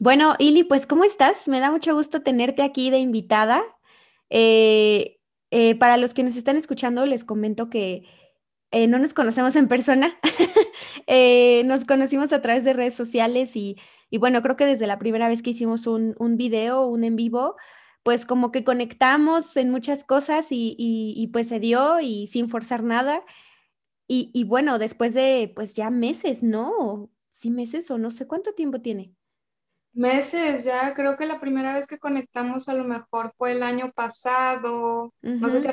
Bueno, Ili, pues ¿cómo estás? Me da mucho gusto tenerte aquí de invitada. Eh, eh, para los que nos están escuchando, les comento que eh, no nos conocemos en persona, nos conocimos a través de redes sociales y, bueno, creo que desde la primera vez que hicimos un, un video, un en vivo, pues como que conectamos en muchas cosas y, pues se dio y sin forzar nada. Y, y, bueno, después de pues ya meses, ¿no? Sí, meses o no sé cuánto tiempo tiene. Meses, ya creo que la primera vez que conectamos a lo mejor fue el año pasado, no sé si...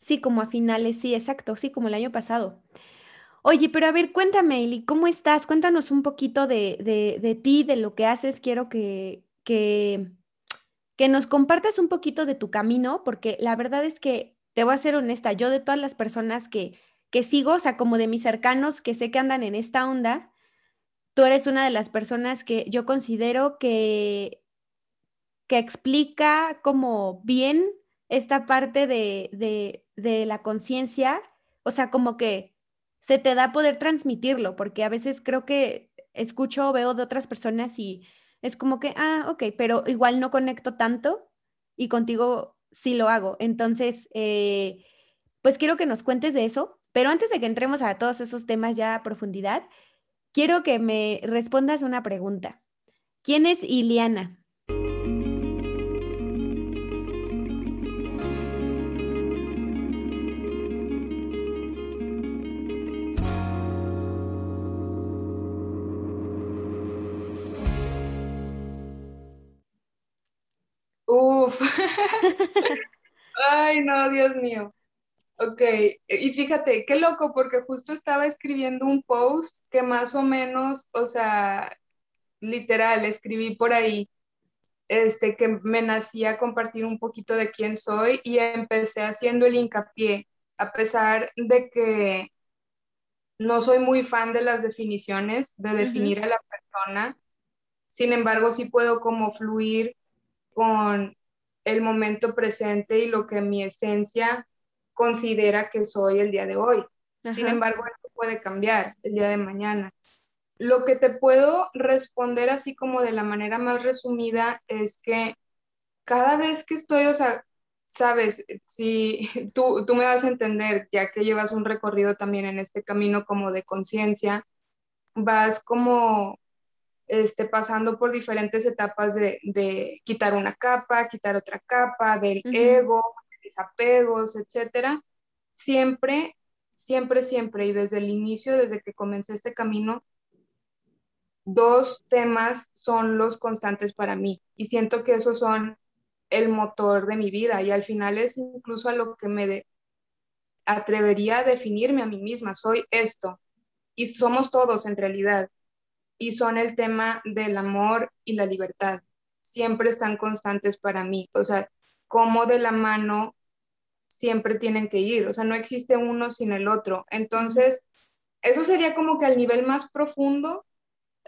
Sí, como a finales, sí, exacto, sí, como el año pasado. Oye, pero a ver, cuéntame, Eli, ¿cómo estás? Cuéntanos un poquito de, de, de ti, de lo que haces. Quiero que, que, que nos compartas un poquito de tu camino, porque la verdad es que, te voy a ser honesta, yo de todas las personas que, que sigo, o sea, como de mis cercanos que sé que andan en esta onda, tú eres una de las personas que yo considero que, que explica como bien esta parte de, la conciencia, o sea, como que se te da poder transmitirlo, porque a veces creo que escucho o veo de otras personas y es como que, ah, ok, pero igual no conecto tanto y contigo sí lo hago. Entonces, eh, pues quiero que nos cuentes de eso, pero antes de que entremos a todos esos temas ya a profundidad, quiero que me respondas una pregunta. ¿Quién es Iliana? Uf. Ay, no, Dios mío. Ok, y fíjate, qué loco, porque justo estaba escribiendo un post que más o menos, o sea, literal, escribí por ahí, este, que me nacía compartir un poquito de quién soy y empecé haciendo el hincapié, a pesar de que no soy muy fan de las definiciones, de definir a la persona, sin embargo, sí puedo como fluir con el momento presente y lo que mi esencia considera que soy el día de hoy. Sin embargo, esto puede cambiar el día de mañana. Lo que te puedo responder así como de la manera más resumida es que cada vez que estoy, o sea, sabes, si tú, tú me vas a entender, ya que llevas un recorrido también en este camino como de conciencia, vas como este, pasando por diferentes etapas de, de, quitar una capa, quitar otra capa, del ego, desapegos, etcétera, siempre, siempre, siempre, y desde el inicio, desde que comencé este camino, dos temas son los constantes para mí y siento que esos son el motor de mi vida y al final es incluso a lo que me atrevería a definirme a mí misma, soy esto y somos todos en realidad y son el tema del amor y la libertad. Siempre están constantes para mí, o sea, como de la mano siempre tienen que ir, o sea, no existe uno sin el otro. Entonces, eso sería como que al nivel más profundo,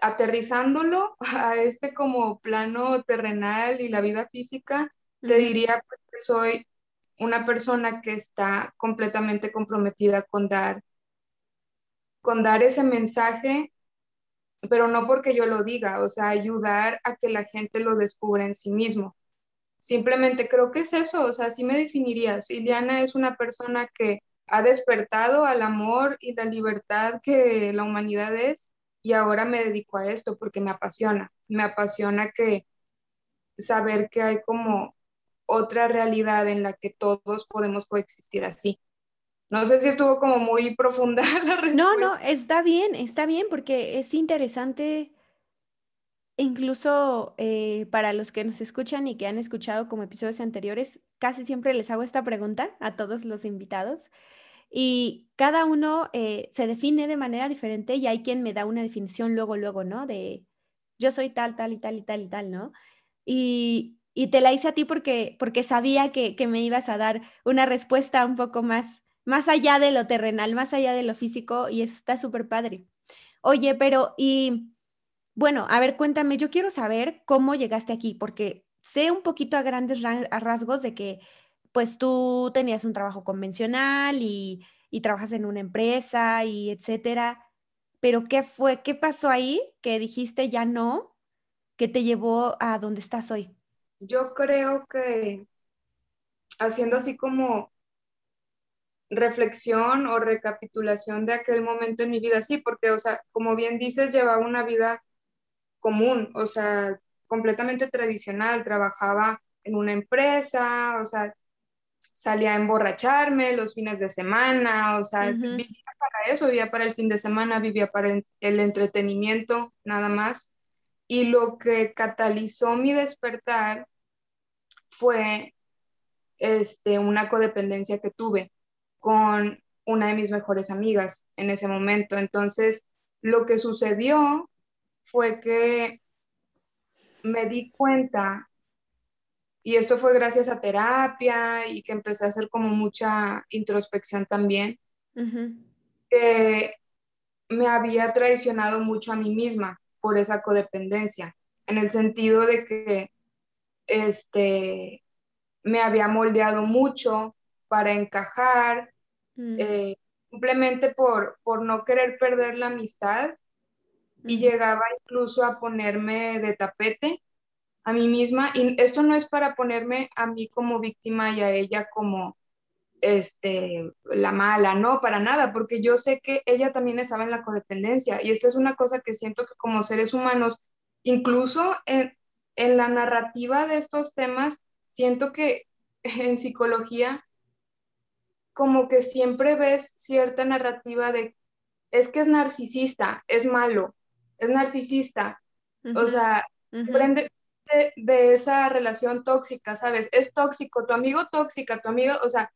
aterrizándolo a este como plano terrenal y la vida física, te diría pues, que soy una persona que está completamente comprometida con dar, con dar ese mensaje, pero no porque yo lo diga, o sea, ayudar a que la gente lo descubra en sí mismo. Simplemente creo que es eso, o sea, así me definiría. Iliana es una persona que ha despertado al amor y la libertad que la humanidad es y ahora me dedico a esto porque me apasiona. Me apasiona que saber que hay como otra realidad en la que todos podemos coexistir así. No sé si estuvo como muy profunda la respuesta. No, no, está bien, está bien porque es interesante incluso eh, para los que nos escuchan y que han escuchado como episodios anteriores, casi siempre les hago esta pregunta a todos los invitados y cada uno eh, se define de manera diferente y hay quien me da una definición luego, luego, ¿no? De yo soy tal, tal y tal y tal y tal, ¿no? Y, y te la hice a ti porque, porque sabía que, que me ibas a dar una respuesta un poco más, más allá de lo terrenal, más allá de lo físico y eso está súper padre. Oye, pero y bueno, a ver, cuéntame, yo quiero saber cómo llegaste aquí, porque sé un poquito a grandes rasgos de que pues tú tenías un trabajo convencional y, trabajas en una empresa y etcétera, pero ¿qué fue? ¿Qué pasó ahí que dijiste ya no, que te llevó a donde estás hoy? Yo creo que haciendo así como reflexión o recapitulación de aquel momento en mi vida, sí, porque, o sea, como bien dices, llevaba una vida común, o sea, completamente tradicional, trabajaba en una empresa, o sea, salía a emborracharme los fines de semana, o sea, vivía para eso, vivía para el fin de semana, vivía para el, el entretenimiento, nada más. Y lo que catalizó mi despertar fue este, una codependencia que tuve con una de mis mejores amigas en ese momento. Entonces, lo que sucedió fue que me di cuenta, y esto fue gracias a terapia y que empecé a hacer como mucha introspección también, que me había traicionado mucho a mí misma por esa codependencia, en el sentido de que este, me había moldeado mucho para encajar, mm. eh, simplemente por, por no querer perder la amistad y llegaba incluso a ponerme de tapete a mí misma y esto no es para ponerme a mí como víctima y a ella como este la mala, no, para nada, porque yo sé que ella también estaba en la codependencia y esta es una cosa que siento que como seres humanos, incluso en, en la narrativa de estos temas, siento que en psicología como que siempre ves cierta narrativa de, es que es narcisista, es malo, es narcisista. O sea, aprende de, esa relación tóxica, ¿sabes? Es tóxico, tu amigo tóxica, tu amigo, o sea,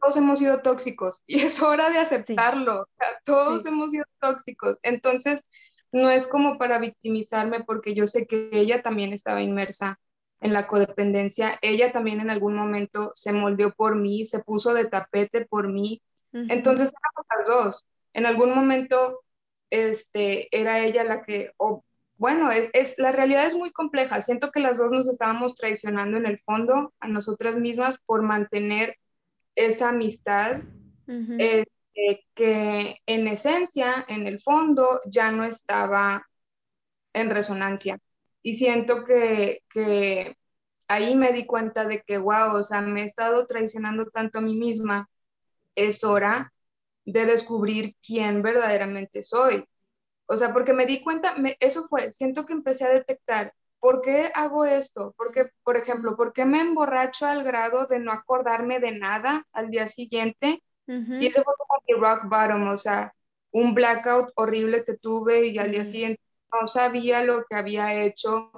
todos hemos sido tóxicos y es hora de aceptarlo. todos hemos sido tóxicos. Entonces, no es como para victimizarme porque yo sé que ella también estaba inmersa en la codependencia. Ella también en algún momento se moldeó por mí, se puso de tapete por mí. Entonces éramos las dos. En algún momento este, era ella la que, bueno, es, es, la realidad es muy compleja. Siento que las dos nos estábamos traicionando en el fondo a nosotras mismas por mantener esa amistad este, que en esencia, en el fondo, ya no estaba en resonancia y siento que, ahí me di cuenta de que, wow, o sea, me he estado traicionando tanto a mí misma, es hora de descubrir quién verdaderamente soy. O sea, porque me di cuenta, eso fue, siento que empecé a detectar, ¿por qué hago esto? Porque, por ejemplo, ¿por qué me emborracho al grado de no acordarme de nada al día siguiente? Y eso fue como mi rock bottom, o sea, un blackout horrible que tuve y al día siguiente no sabía lo que había hecho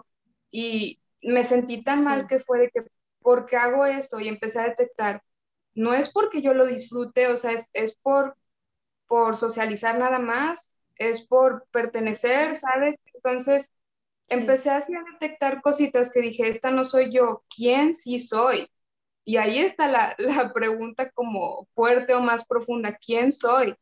y me sentí tan mal que fue de que, ¿por qué hago esto? Y empecé a detectar, no es porque yo lo disfrute, o sea, es, es por, por socializar nada más, es por pertenecer, ¿sabes? Entonces, empecé así a detectar cositas que dije, esta no soy yo, ¿quién sí soy? Y ahí está la, la pregunta como fuerte o más profunda, ¿quién soy?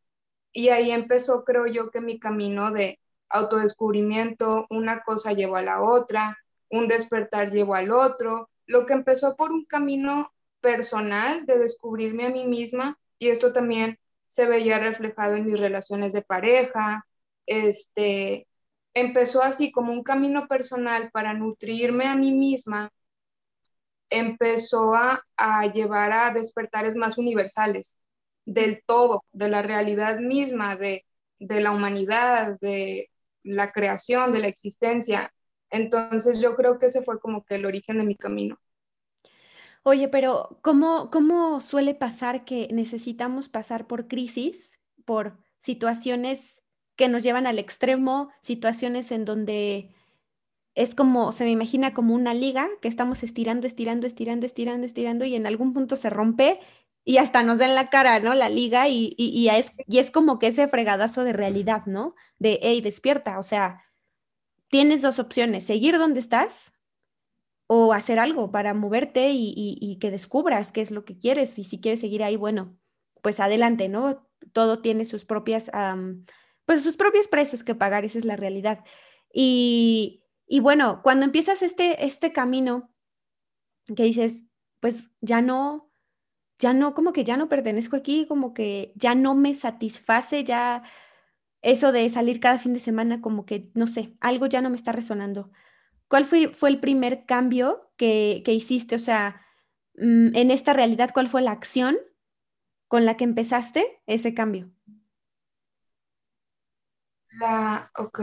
Y ahí empezó, creo yo, que mi camino de autodescubrimiento, una cosa llevó a la otra, un despertar llevó al otro, lo que empezó por un camino personal de descubrirme a mí misma y esto también se veía reflejado en mis relaciones de pareja, este, empezó así como un camino personal para nutrirme a mí misma, empezó a, llevar a despertares más universales del todo, de la realidad misma, de, de la humanidad, de, la creación, de la existencia. Entonces yo creo que ese fue como que el origen de mi camino. Oye, pero ¿cómo, cómo suele pasar que necesitamos pasar por crisis, por situaciones que nos llevan al extremo, situaciones en donde es como, se me imagina como una liga que estamos estirando, estirando, estirando, estirando, estirando y en algún punto se rompe y hasta nos da en la cara, ¿no? La liga y, y, es, y es como que ese fregadazo de realidad, ¿no? De, hey, despierta, o sea, tienes dos opciones, seguir donde estás o hacer algo para moverte y, que descubras qué es lo que quieres y si quieres seguir ahí, bueno, pues adelante, ¿no? Todo tiene sus propias, pues sus propios precios que pagar, esa es la realidad. Y, y bueno, cuando empiezas este, este camino que dices, pues ya no, ya no, como que ya no pertenezco aquí, como que ya no me satisface, ya, eso de salir cada fin de semana, como que, no sé, algo ya no me está resonando. ¿Cuál fue, fue el primer cambio que, que hiciste? O sea, mm, en esta realidad, ¿cuál fue la acción con la que empezaste ese cambio? La, ok.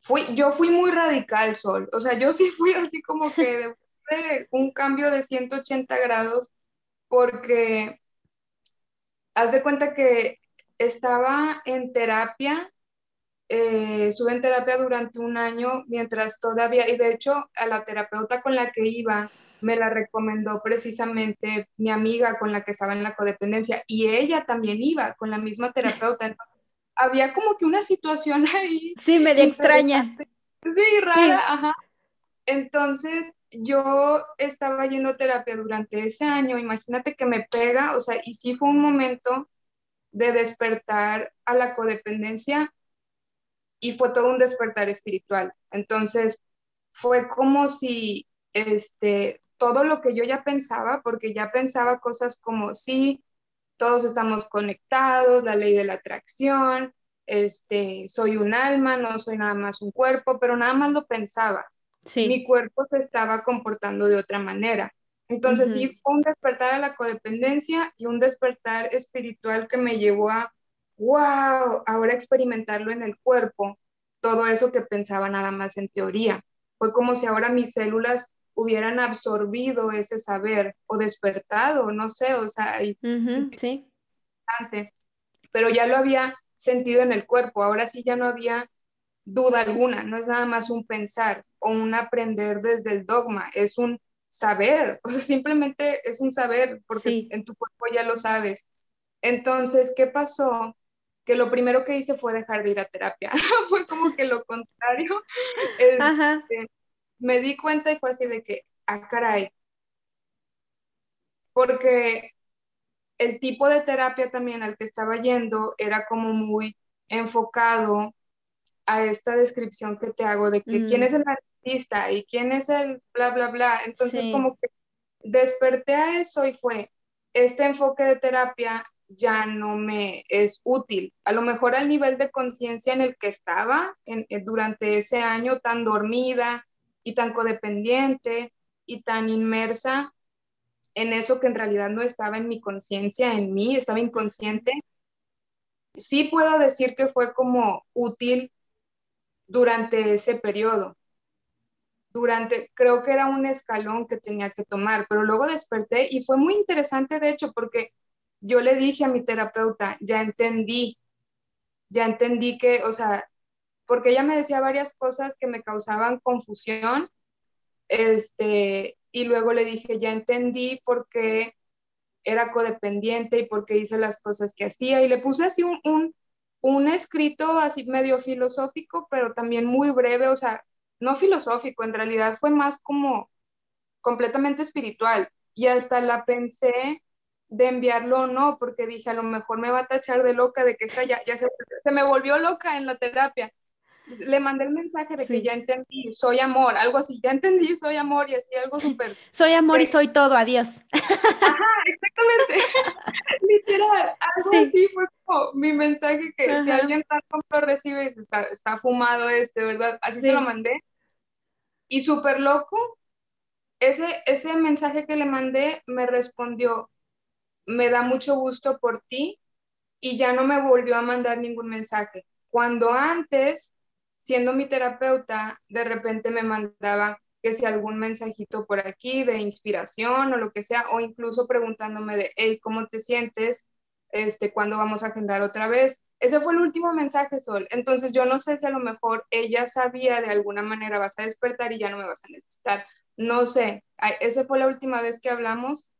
Fui, yo fui muy radical, Sol. O sea, yo sí fui así como que de, de un cambio de 180 grados porque haz de cuenta que estaba en terapia, eh, estuve en terapia durante un año mientras todavía, y de hecho a la terapeuta con la que iba me la recomendó precisamente mi amiga con la que estaba en la codependencia y ella también iba con la misma terapeuta. Entonces, había como que una situación ahí. Sí, medio extraña. Sí, rara, ajá. Entonces, yo estaba yendo a terapia durante ese año, imagínate que me pega, o sea, y sí fue un momento de despertar a la codependencia y fue todo un despertar espiritual. Entonces, fue como si este, todo lo que yo ya pensaba, porque ya pensaba cosas como, sí, todos estamos conectados, la ley de la atracción, este, soy un alma, no soy nada más un cuerpo, pero nada más lo pensaba. Mi cuerpo se estaba comportando de otra manera. Entonces sí fue un despertar a la codependencia y un despertar espiritual que me llevó a, wow, ahora experimentarlo en el cuerpo, todo eso que pensaba nada más en teoría. Fue como si ahora mis células hubieran absorbido ese saber o despertado, no sé, o sea, sí. pero ya lo había sentido en el cuerpo, ahora sí ya no había duda alguna, no es nada más un pensar o un aprender desde el dogma, es un saber, o sea, simplemente es un saber porque en tu cuerpo ya lo sabes. Entonces, ¿qué pasó? Que lo primero que hice fue dejar de ir a terapia, fue como que lo contrario. Este, me di cuenta y fue así de que, ah, caray, porque el tipo de terapia también al que estaba yendo era como muy enfocado a esta descripción que te hago de que quién es el artista y quién es el bla, bla, bla. Entonces como que desperté a eso y fue, este enfoque de terapia ya no me es útil. A lo mejor al nivel de conciencia en el que estaba en, durante ese año tan dormida, y tan codependiente y tan inmersa en eso que en realidad no estaba en mi conciencia, en mí, estaba inconsciente. Sí puedo decir que fue como útil durante ese periodo. Durante, creo que era un escalón que tenía que tomar, pero luego desperté y fue muy interesante, de hecho, porque yo le dije a mi terapeuta, ya entendí, ya entendí que, o sea, porque ella me decía varias cosas que me causaban confusión, este, y luego le dije, ya entendí por qué era codependiente y por qué hice las cosas que hacía, y le puse así un, un, un escrito así medio filosófico, pero también muy breve, o sea, no filosófico, en realidad fue más como completamente espiritual, y hasta la pensé de enviarlo o no, porque dije, a lo mejor me va a tachar de loca, de que esta ya, ya se, se, me volvió loca en la terapia le mandé el mensaje de que ya entendí, soy amor, algo así, ya entendí, soy amor y así, algo súper. soy amor y soy todo, adiós. Ajá, exactamente. Literal, algo así fue como mi mensaje que si alguien tanto lo recibe está, está fumado este, ¿verdad? Así se lo mandé. Y súper loco, ese, ese mensaje que le mandé me respondió, me da mucho gusto por ti y ya no me volvió a mandar ningún mensaje. Cuando antes siendo mi terapeuta, de repente me mandaba que si algún mensajito por aquí de inspiración o lo que sea, o incluso preguntándome de, hey, ¿cómo te sientes? Este, ¿Cuándo vamos a agendar otra vez? Ese fue el último mensaje, Sol. Entonces yo no sé si a lo mejor ella sabía de alguna manera vas a despertar y ya no me vas a necesitar. No sé. Esa fue la última vez que hablamos.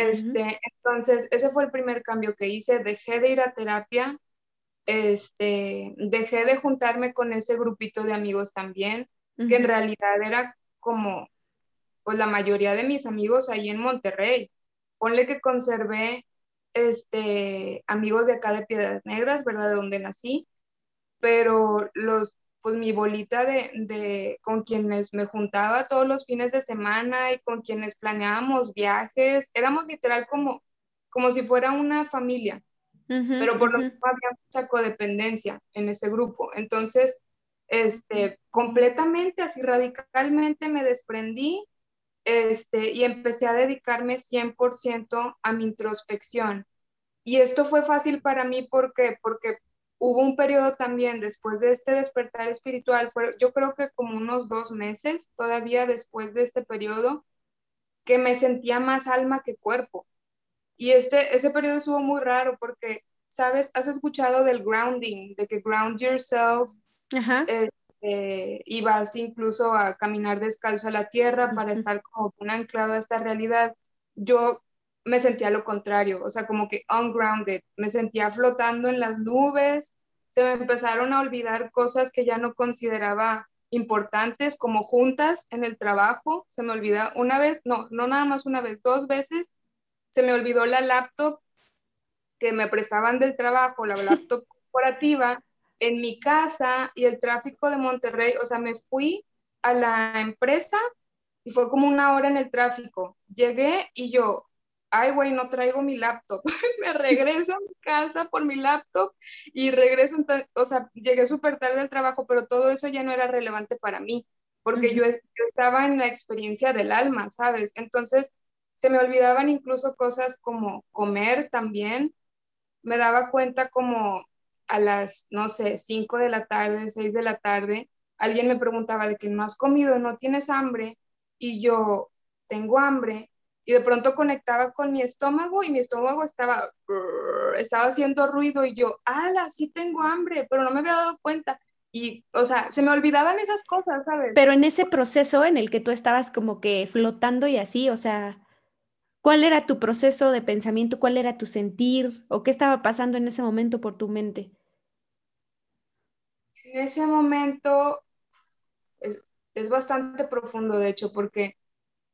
Este, Entonces, ese fue el primer cambio que hice. Dejé de ir a terapia este, dejé de juntarme con ese grupito de amigos también, que en realidad era como, pues la mayoría de mis amigos ahí en Monterrey. Ponle que conservé este, amigos de acá de Piedras Negras, ¿verdad? De donde nací, pero los, pues mi bolita de, de, con quienes me juntaba todos los fines de semana y con quienes planeábamos viajes, éramos literal como, como si fuera una familia. pero por lo menos había mucha codependencia en ese grupo. Entonces, este, completamente, así radicalmente me desprendí este, y empecé a dedicarme 100% a mi introspección. Y esto fue fácil para mí porque, porque hubo un periodo también después de este despertar espiritual, fue, yo creo que como unos dos meses todavía después de este periodo, que me sentía más alma que cuerpo. Y este, ese periodo estuvo muy raro porque, ¿sabes? Has escuchado del grounding, de que ground yourself este, y vas incluso a caminar descalzo a la tierra para estar como un anclado a esta realidad. Yo me sentía lo contrario, o sea, como que ungrounded, me sentía flotando en las nubes, se me empezaron a olvidar cosas que ya no consideraba importantes, como juntas en el trabajo, se me olvida una vez, no, no nada más una vez, dos veces, se me olvidó la laptop que me prestaban del trabajo, la laptop corporativa, en mi casa y el tráfico de Monterrey, o sea, me fui a la empresa y fue como una hora en el tráfico. Llegué y yo, ay, güey, no traigo mi laptop. me regreso a mi casa por mi laptop y regreso, o sea, llegué súper tarde al trabajo, pero todo eso ya no era relevante para mí, porque yo, yo estaba en la experiencia del alma, ¿sabes? Entonces, se me olvidaban incluso cosas como comer también. Me daba cuenta como a las, no sé, 5 de la tarde, 6 de la tarde, alguien me preguntaba de que no has comido, no tienes hambre, y yo tengo hambre, y de pronto conectaba con mi estómago y mi estómago estaba, estaba haciendo ruido y yo, ala, sí tengo hambre, pero no me había dado cuenta. Y, o sea, se me olvidaban esas cosas, ¿sabes? Pero en ese proceso en el que tú estabas como que flotando y así, o sea, ¿cuál era tu proceso de pensamiento? ¿Cuál era tu sentir? ¿O qué estaba pasando en ese momento por tu mente? En ese momento es, es bastante profundo, de hecho, porque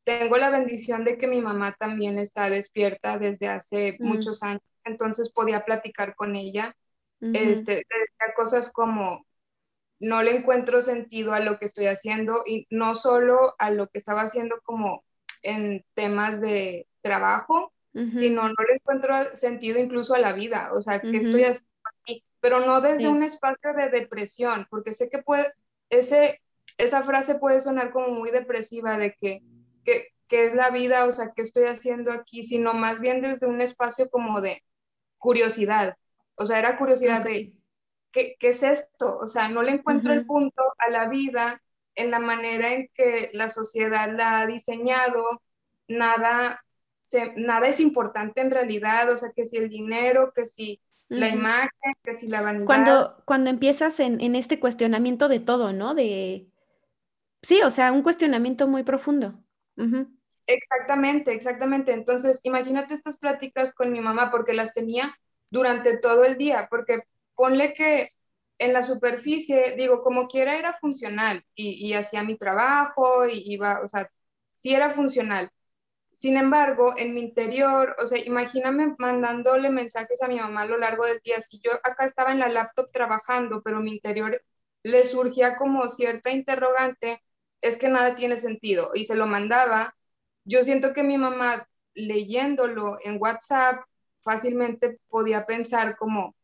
tengo la bendición de que mi mamá también está despierta desde hace mm. muchos años, entonces podía platicar con ella. este, cosas como no le encuentro sentido a lo que estoy haciendo y no solo a lo que estaba haciendo como en temas de trabajo, sino no le encuentro sentido incluso a la vida, o sea, ¿qué estoy haciendo aquí? Pero no desde un espacio de depresión, porque sé que puede, ese, esa frase puede sonar como muy depresiva de que qué, es la vida, o sea, qué estoy haciendo aquí, sino más bien desde un espacio como de curiosidad. O sea, era curiosidad de, ¿qué, es esto? O sea, no le encuentro el punto a la vida en la manera en que la sociedad la ha diseñado, nada, nada es importante en realidad, o sea, que si el dinero, que si la imagen, que si la vanidad. Cuando, cuando empiezas en, en, este cuestionamiento de todo, ¿no? De, sí, o sea, un cuestionamiento muy profundo. Exactamente, exactamente. Entonces, imagínate estas pláticas con mi mamá porque las tenía durante todo el día, porque ponle que en la superficie, digo, como quiera era funcional y, hacía mi trabajo y iba, o sea, sí era funcional. Sin embargo, en mi interior, o sea, imagíname mandándole mensajes a mi mamá a lo largo del día. Si yo acá estaba en la laptop trabajando, pero mi interior le surgía como cierta interrogante es que nada tiene sentido y se lo mandaba. Yo siento que mi mamá leyéndolo en WhatsApp fácilmente podía pensar como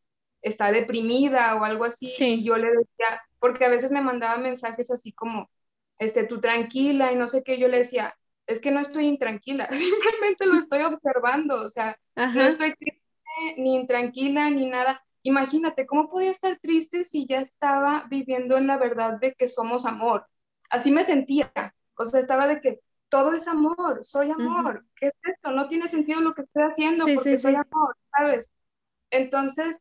está deprimida o algo así. Y yo le decía, porque a veces me mandaba mensajes así como, este, tú tranquila y no sé qué, yo le decía, es que no estoy intranquila, simplemente lo estoy observando, o sea, no estoy triste, ni intranquila, ni nada. Imagínate, ¿cómo podía estar triste si ya estaba viviendo en la verdad de que somos amor? Así me sentía. O sea, estaba de que todo es amor, soy amor. ¿Qué es esto? No tiene sentido lo que estoy haciendo porque soy amor, ¿sabes? Entonces,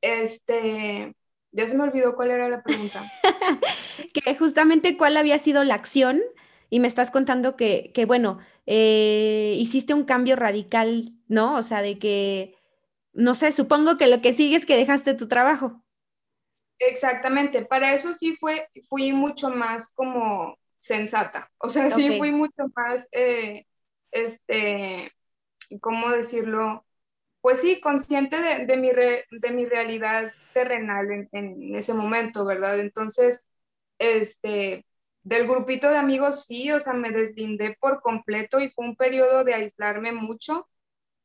este, ya se me olvidó cuál era la pregunta. que justamente cuál había sido la acción y me estás contando que, que bueno, eh, hiciste un cambio radical, ¿no? O sea, de que, no sé, supongo que lo que sigue es que dejaste tu trabajo. Exactamente, para eso sí fue, fui mucho más como sensata, o sea, sí fui mucho más, eh, este, ¿cómo decirlo? Pues sí, consciente de, mi, de mi realidad terrenal en, ese momento, ¿verdad? Entonces, este, del grupito de amigos sí, o sea, me deslindé por completo y fue un periodo de aislarme mucho,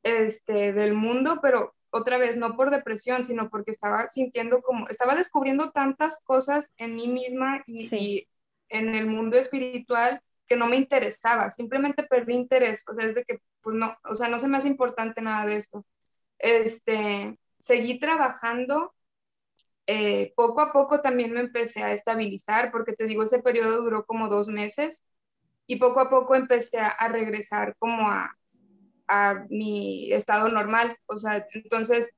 este, del mundo, pero otra vez, no por depresión, sino porque estaba sintiendo como, estaba descubriendo tantas cosas en mí misma y, en el mundo espiritual que no me interesaba, simplemente perdí interés, o sea, es de que, pues no, o sea, no se me hace importante nada de esto. Este, seguí trabajando, eh, poco a poco también me empecé a estabilizar, porque te digo, ese periodo duró como dos meses, y poco a poco empecé a regresar como a, a mi estado normal. O sea, entonces,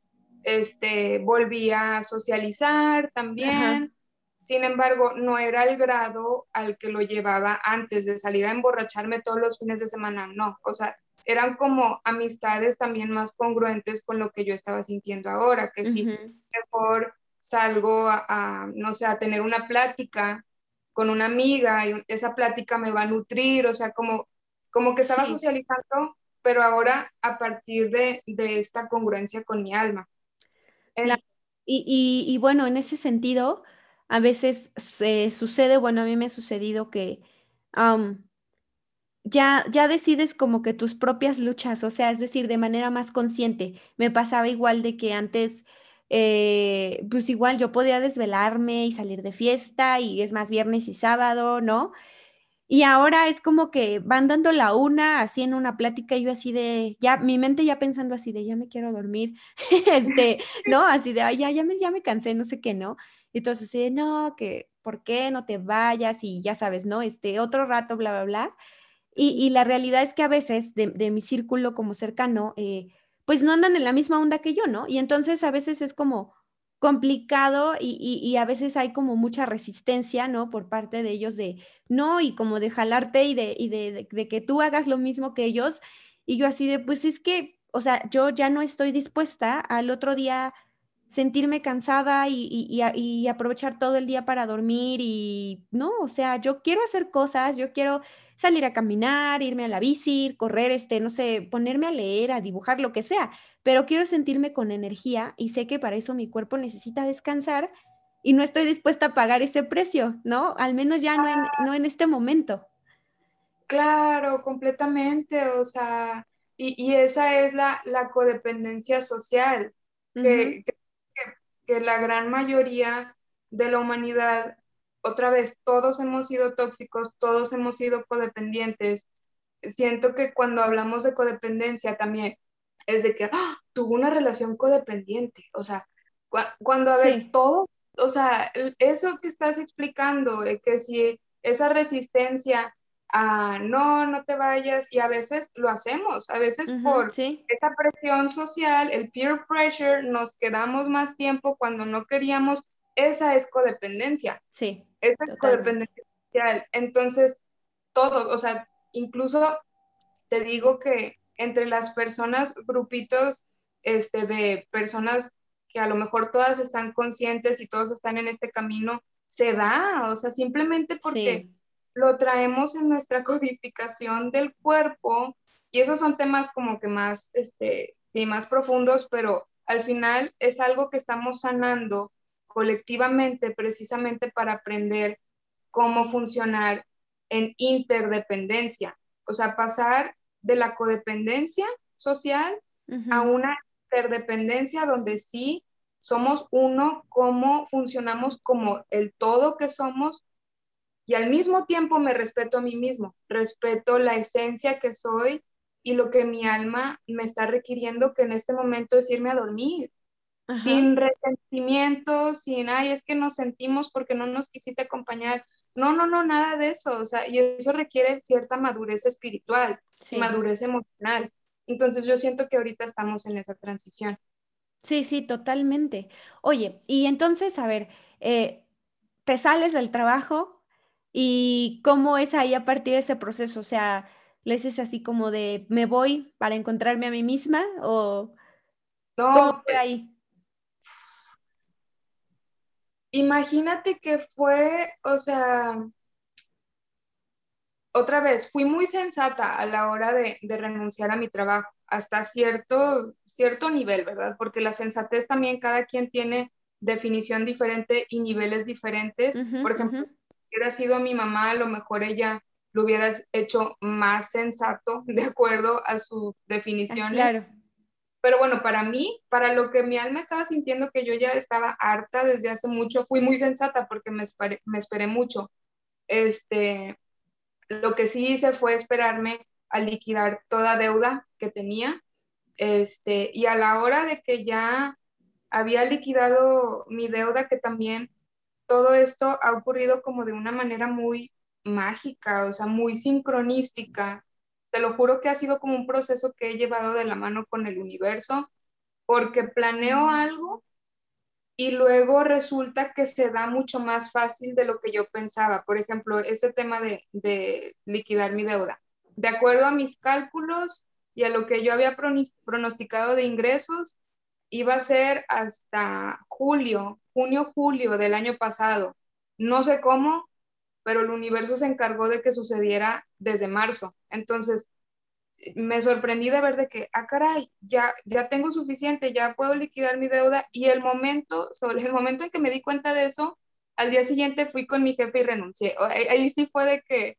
este, volví a socializar también. Sin embargo, no era el grado al que lo llevaba antes de salir a emborracharme todos los fines de semana, no. O sea, eran como amistades también más congruentes con lo que yo estaba sintiendo ahora, que si mejor salgo a, no sé, a tener una plática con una amiga y esa plática me va a nutrir, o sea, como, como que estaba socializando pero ahora a partir de, esta congruencia con mi alma. Y, bueno, en ese sentido, a veces se sucede, bueno, a mí me ha sucedido que ya, ya decides como que tus propias luchas, o sea, es decir, de manera más consciente. Me pasaba igual de que antes, eh, pues igual yo podía desvelarme y salir de fiesta y es más viernes y sábado, ¿no? Y ahora es como que van dando la una, así en una plática, y yo así de, ya, mi mente ya pensando así de, ya me quiero dormir, este, ¿no? Así de, ay, ya, ya me, ya me cansé, no sé qué, ¿no? Y entonces así de, no, que, ¿por qué no te vayas? Y ya sabes, ¿no? Este, otro rato, bla, bla, bla. Y, y la realidad es que a veces de, de mi círculo como cercano, eh, pues no andan en la misma onda que yo, ¿no? Y entonces a veces es como, complicado y, a veces hay como mucha resistencia, ¿no? Por parte de ellos de, no, y como de jalarte y, de, y de, de, que tú hagas lo mismo que ellos. Y yo así de, pues es que, o sea, yo ya no estoy dispuesta al otro día sentirme cansada y, y, aprovechar todo el día para dormir y, no, o sea, yo quiero hacer cosas, yo quiero salir a caminar, irme a la bici, correr, este, no sé, ponerme a leer, a dibujar, lo que sea, pero quiero sentirme con energía y sé que para eso mi cuerpo necesita descansar y no estoy dispuesta a pagar ese precio, ¿no? Al menos ya no en, no en este momento. Claro, completamente, o sea, y, esa es la, codependencia social, que, que la gran mayoría de la humanidad otra vez, todos hemos sido tóxicos, todos hemos sido codependientes. Siento que cuando hablamos de codependencia también es de que ¡ah! tuvo una relación codependiente. O sea, cuando a ver todo, o sea, eso que estás explicando, que si esa resistencia a no, no te vayas, y a veces lo hacemos, a veces por esa presión social, el peer pressure, nos quedamos más tiempo cuando no queríamos, esa es codependencia. Sí. Esa es codependencia social. Entonces, todo, o sea, incluso te digo que entre las personas, grupitos este, de personas que a lo mejor todas están conscientes y todos están en este camino, se da, o sea, simplemente porque lo traemos en nuestra codificación del cuerpo y esos son temas como que más, este, sí, más profundos, pero al final es algo que estamos sanando colectivamente precisamente para aprender cómo funcionar en interdependencia, o sea, pasar de la codependencia social a una interdependencia donde sí somos uno, cómo funcionamos como el todo que somos y al mismo tiempo me respeto a mí mismo, respeto la esencia que soy y lo que mi alma me está requiriendo que en este momento es irme a dormir, sin resentimiento, sin, ay, es que nos sentimos porque no nos quisiste acompañar. No, no, no, nada de eso. O sea, y eso requiere cierta madurez espiritual, madurez emocional. Entonces yo siento que ahorita estamos en esa transición. Sí, sí, totalmente. Oye, y entonces, a ver, eh, te sales del trabajo y cómo es ahí a partir de ese proceso, o sea, ¿le dices así como de me voy para encontrarme a mí misma o no, ¿cómo fue ahí? Imagínate que fue, o sea, otra vez, fui muy sensata a la hora de, renunciar a mi trabajo, hasta cierto, cierto nivel, ¿verdad? Porque la sensatez también cada quien tiene definición diferente y niveles diferentes. Por ejemplo, si hubiera sido mi mamá, a lo mejor ella lo hubiera hecho más sensato de acuerdo a sus definiciones. Claro. Pero bueno, para mí, para lo que mi alma estaba sintiendo que yo ya estaba harta desde hace mucho, fui muy sensata porque me esperé, mucho. Este, lo que sí hice fue esperarme a liquidar toda deuda que tenía. Este, y a la hora de que ya había liquidado mi deuda, que también todo esto ha ocurrido como de una manera muy mágica, o sea, muy sincronística. Te lo juro que ha sido como un proceso que he llevado de la mano con el universo, porque planeo algo y luego resulta que se da mucho más fácil de lo que yo pensaba. Por ejemplo, ese tema de, de liquidar mi deuda. De acuerdo a mis cálculos y a lo que yo había pronosticado de ingresos, iba a ser hasta julio, junio, julio del año pasado. No sé cómo, pero el universo se encargó de que sucediera desde marzo. Entonces, me sorprendí de ver de que, ah, caray, ya, ya tengo suficiente, ya puedo liquidar mi deuda. Y el momento, sobre el momento en que me di cuenta de eso, al día siguiente fui con mi jefe y renuncié. Ahí, sí fue de que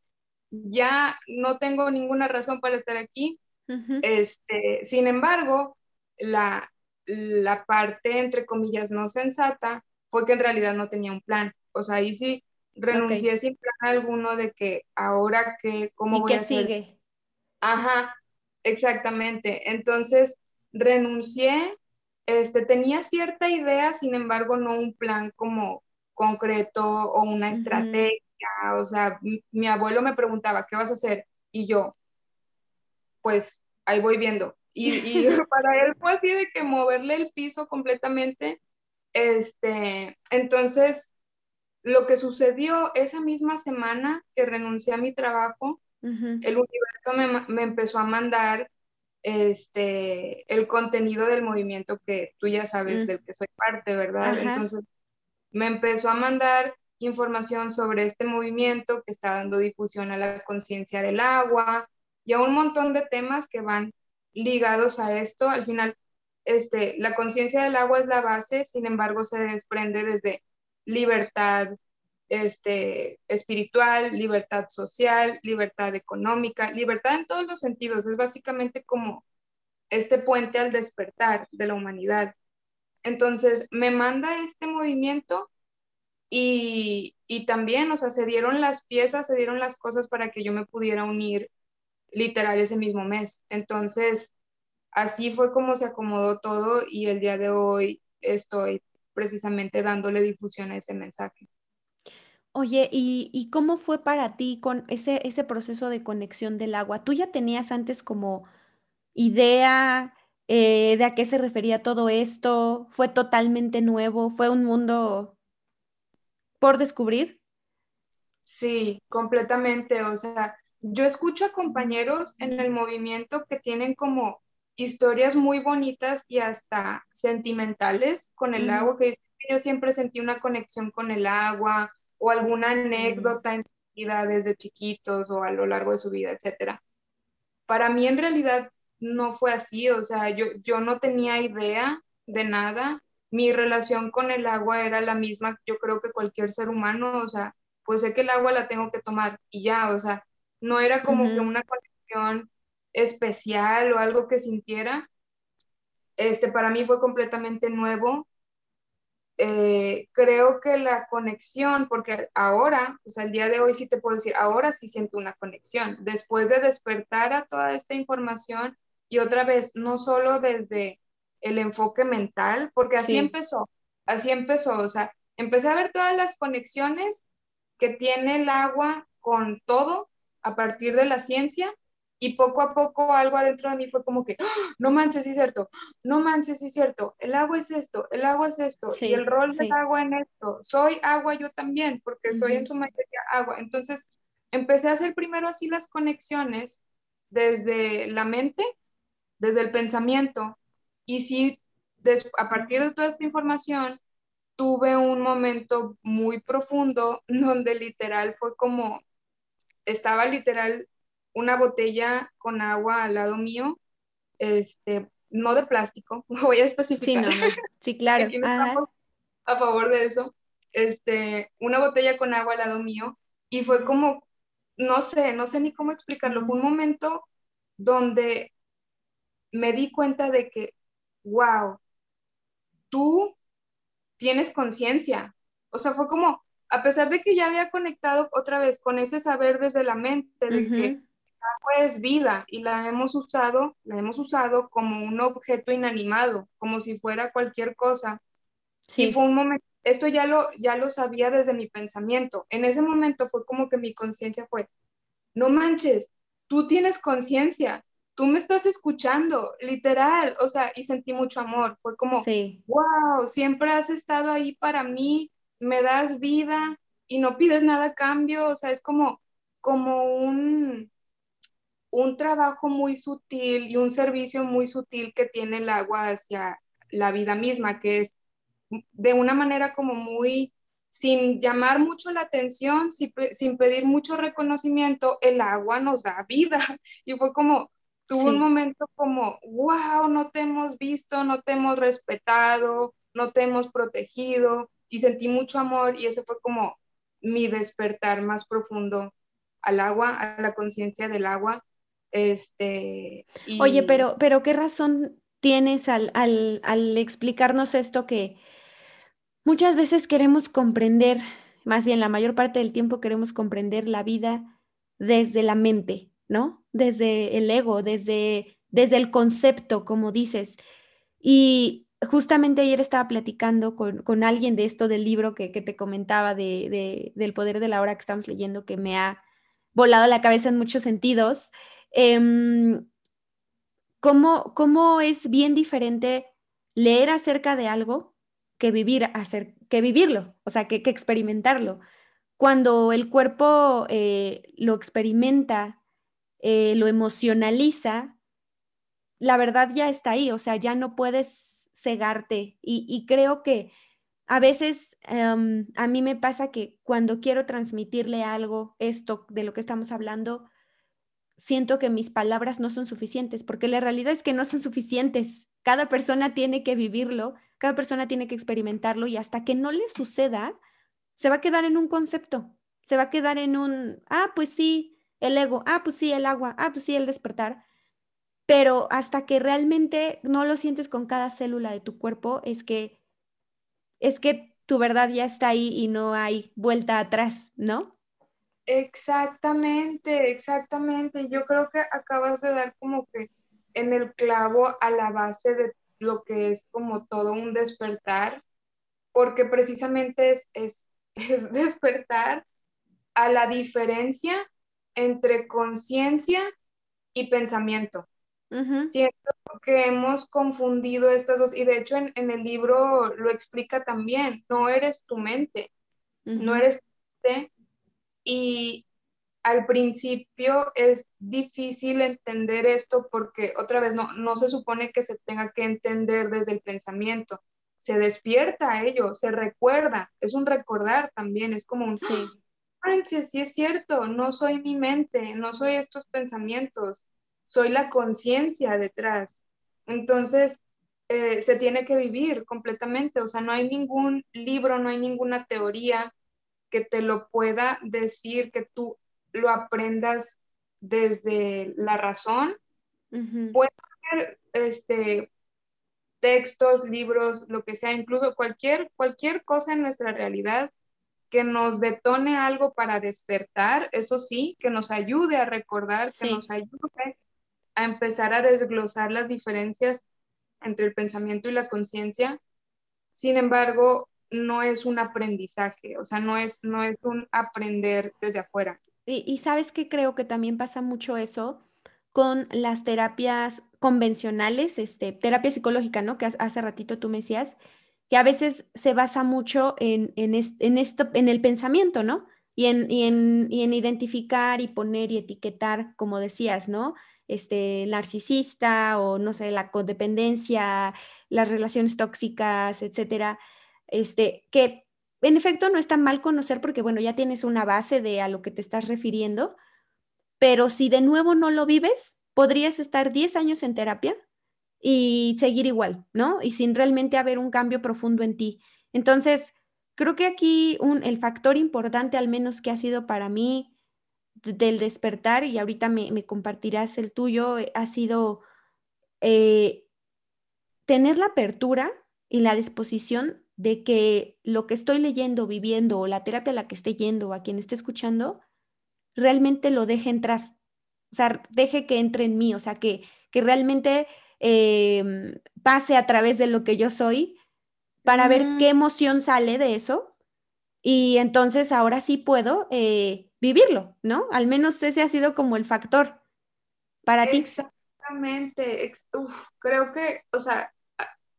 ya no tengo ninguna razón para estar aquí. este, sin embargo, la, la parte, entre comillas, no sensata fue que en realidad no tenía un plan. O sea, ahí sí renuncié sin plan alguno de que ahora que, ¿cómo voy a hacer? sigue? Ajá, exactamente. Entonces, renuncié, este, tenía cierta idea, sin embargo, no un plan como concreto o una estrategia. O sea, mi, abuelo me preguntaba, ¿qué vas a hacer? Y yo, pues ahí voy viendo. Y, y para él fue así de que moverle el piso completamente. Este, entonces, lo que sucedió esa misma semana que renuncié a mi trabajo, el universo me, empezó a mandar este, el contenido del movimiento que tú ya sabes del que soy parte, ¿verdad? Entonces, me empezó a mandar información sobre este movimiento que está dando difusión a la conciencia del agua y a un montón de temas que van ligados a esto. Al final, este, la conciencia del agua es la base, sin embargo, se desprende desde libertad este, espiritual, libertad social, libertad económica, libertad en todos los sentidos. Es básicamente como este puente al despertar de la humanidad. Entonces, me manda este movimiento y, y, también, o sea, se dieron las piezas, se dieron las cosas para que yo me pudiera unir literal ese mismo mes. Entonces, así fue como se acomodó todo y el día de hoy estoy precisamente dándole difusión a ese mensaje. Oye, ¿y, cómo fue para ti con ese, ese proceso de conexión del agua? ¿Tú ya tenías antes como idea eh, de a qué se refería todo esto? ¿Fue totalmente nuevo? ¿Fue un mundo por descubrir? Sí, completamente. O sea, yo escucho a compañeros en el movimiento que tienen como historias muy bonitas y hasta sentimentales con el agua, que yo siempre sentí una conexión con el agua o alguna anécdota en vida desde chiquitos o a lo largo de su vida, etcétera. Para mí en realidad no fue así, o sea, yo, yo no tenía idea de nada. Mi relación con el agua era la misma, yo creo que cualquier ser humano, o sea, pues sé que el agua la tengo que tomar y ya, o sea, no era como que una conexión especial o algo que sintiera. Este, para mí fue completamente nuevo. Eh, creo que la conexión, porque ahora, o sea, el día de hoy sí te puedo decir, ahora sí siento una conexión. Después de despertar a toda esta información y otra vez, no solo desde el enfoque mental, porque así empezó, así empezó, o sea, empecé a ver todas las conexiones que tiene el agua con todo a partir de la ciencia y poco a poco algo adentro de mí fue como que, ¡Ah! no manches, sí es cierto, no manches, sí es cierto, el agua es esto, el agua es esto, y el rol del agua en esto, soy agua yo también, porque soy en su mayoría agua. Entonces, empecé a hacer primero así las conexiones desde la mente, desde el pensamiento, y sí, a partir de toda esta información, tuve un momento muy profundo donde literal fue como, estaba literal una botella con agua al lado mío, este, no de plástico, voy a especificar. Sí, sí claro. a favor de eso. Este, una botella con agua al lado mío y fue como, no sé, no sé ni cómo explicarlo, fue un momento donde me di cuenta de que wow, tú tienes conciencia. O sea, fue como, a pesar de que ya había conectado otra vez con ese saber desde la mente de que agua es vida y la hemos usado, la hemos usado como un objeto inanimado, como si fuera cualquier cosa. Y fue un momento, esto ya lo, ya lo sabía desde mi pensamiento. En ese momento fue como que mi conciencia fue, no manches, tú tienes conciencia, tú me estás escuchando, literal, o sea, y sentí mucho amor. Fue como, wow, siempre has estado ahí para mí, me das vida y no pides nada a cambio, o sea, es como, como un, un trabajo muy sutil y un servicio muy sutil que tiene el agua hacia la vida misma, que es de una manera como muy, sin llamar mucho la atención, sin, sin pedir mucho reconocimiento, el agua nos da vida. Y fue como, tuvo un momento como, wow, no te hemos visto, no te hemos respetado, no te hemos protegido y sentí mucho amor y ese fue como mi despertar más profundo al agua, a la conciencia del agua. Este, Oye, pero, pero ¿qué razón tienes al, al, al explicarnos esto que muchas veces queremos comprender, más bien la mayor parte del tiempo queremos comprender la vida desde la mente, ¿no? Desde el ego, desde, desde el concepto, como dices. Y justamente ayer estaba platicando con, alguien de esto del libro que, te comentaba de, del poder de la hora que estamos leyendo, que me ha volado la cabeza en muchos sentidos. Em, ¿cómo, ¿Cómo es bien diferente leer acerca de algo que vivir, hacer, que vivirlo, o sea, que, que experimentarlo? Cuando el cuerpo eh, lo experimenta eh, lo emocionaliza, la verdad ya está ahí, o sea, ya no puedes cegarte. Y, creo que a veces em, a mí me pasa que cuando quiero transmitirle algo, esto de lo que estamos hablando, siento que mis palabras no son suficientes, porque la realidad es que no son suficientes. Cada persona tiene que vivirlo, cada persona tiene que experimentarlo y hasta que no le suceda, se va a quedar en un concepto, se va a quedar en un, ah, pues sí, el ego, ah, pues sí, el agua, ah, pues sí, el despertar. Pero hasta que realmente no lo sientes con cada célula de tu cuerpo, es que, es que tu verdad ya está ahí y no hay vuelta atrás, ¿no? Exactamente, exactamente. Yo creo que acabas de dar como que en el clavo a la base de lo que es como todo un despertar, porque precisamente es, es, es despertar a la diferencia entre conciencia y pensamiento. Siento que hemos confundido estas dos, y de hecho en, el libro lo explica también, no eres tu mente, no eres tu mente, y al principio es difícil entender esto porque otra vez no, no se supone que se tenga que entender desde el pensamiento, se despierta a ello, se recuerda, es un recordar también, es como un, sí. Manches, sí es cierto, no soy mi mente, no soy estos pensamientos, soy la conciencia detrás. Entonces, eh, se tiene que vivir completamente, o sea, no hay ningún libro, no hay ninguna teoría que te lo pueda decir, que tú lo aprendas desde la razón. Puede haber este, textos, libros, lo que sea, incluso cualquier, cualquier cosa en nuestra realidad que nos detone algo para despertar, eso sí, que nos ayude a recordar, que nos ayude a empezar a desglosar las diferencias entre el pensamiento y la conciencia. Sin embargo, no es un aprendizaje, o sea, no es, no es un aprender desde afuera. Y, y sabes que creo que también pasa mucho eso con las terapias convencionales, este, terapia psicológica, ¿no? Que hace ratito tú me decías, que a veces se basa mucho en, en, esto, en el pensamiento, ¿no? Y en, y en, y en identificar y poner y etiquetar, como decías, ¿no? Este, narcisista o, no sé, la codependencia, las relaciones tóxicas, etcétera. Este, que en efecto no está mal conocer porque, bueno, ya tienes una base de a lo que te estás refiriendo, pero si de nuevo no lo vives, podrías estar 10 años en terapia y seguir igual, ¿no? Y sin realmente haber un cambio profundo en ti. Entonces, creo que aquí el factor importante, al menos que ha sido para mí del despertar, y ahorita me, compartirás el tuyo, eh, ha sido eh, tener la apertura y la disposición de que lo que estoy leyendo, viviendo o la terapia a la que esté yendo o a quien esté escuchando, realmente lo deje entrar. O sea, deje que entre en mí, o sea, que, que realmente em, pase a través de lo que yo soy para ver qué emoción sale de eso y entonces ahora sí puedo eh, vivirlo, ¿no? Al menos ese ha sido como el factor para ti. exactamente. uf, creo que, o sea,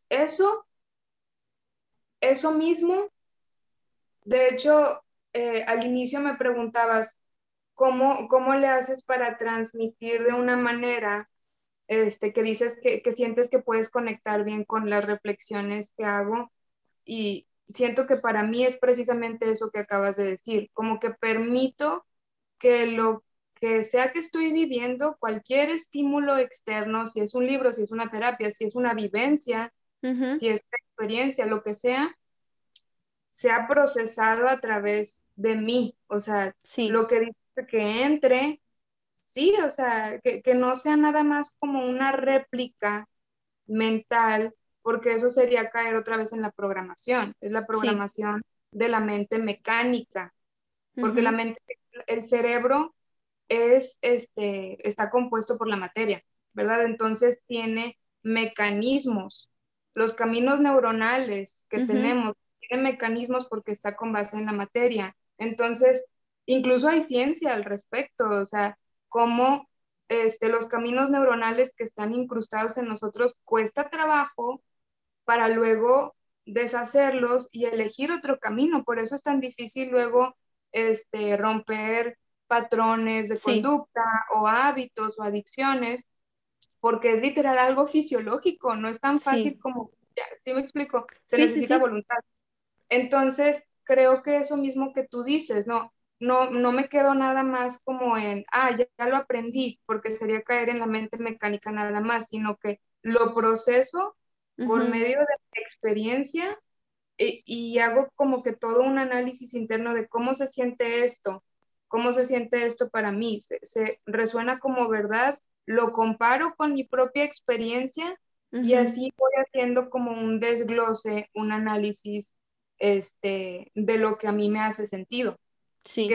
eso, eso mismo, de hecho, eh, al inicio me preguntabas, ¿cómo, cómo le haces para transmitir de una manera este, que dices que, que sientes que puedes conectar bien con las reflexiones que hago? Y siento que para mí es precisamente eso que acabas de decir, como que permito que lo que sea que estoy viviendo, cualquier estímulo externo, si es un libro, si es una terapia, si es una vivencia, si es experiencia, lo que sea, sea procesado a través de mí. O sea, Sí, lo que dice que entre, sí, o sea, que, que no sea nada más como una réplica mental, porque eso sería caer otra vez en la programación. Es la sí, programación de la mente mecánica, porque la mente, el cerebro es, este, está compuesto por la materia, ¿verdad? Entonces tiene mecanismos. Los caminos neuronales que tenemos tienen mecanismos porque está con base en la materia. Entonces, incluso hay ciencia al respecto, o sea, cómo este, los caminos neuronales que están incrustados en nosotros cuesta trabajo para luego deshacerlos y elegir otro camino. Por eso es tan difícil luego este, romper patrones de sí, conducta o hábitos o adicciones, porque es literal algo fisiológico, no es tan fácil sí, como, ya, ¿sí me explico? Se sí, necesita sí, voluntad. Entonces, creo que eso mismo que tú dices, no, no, no me quedo nada más como en, ah, ya, ya lo aprendí, porque sería caer en la mente mecánica nada más, sino que lo proceso por ujú, medio de la experiencia y, y hago como que todo un análisis interno de cómo se siente esto, cómo se siente esto para mí, se, se resuena como verdad, lo comparo con mi propia experiencia y así voy haciendo como un desglose, un análisis este, de lo que a mí me hace sentido. Que sí,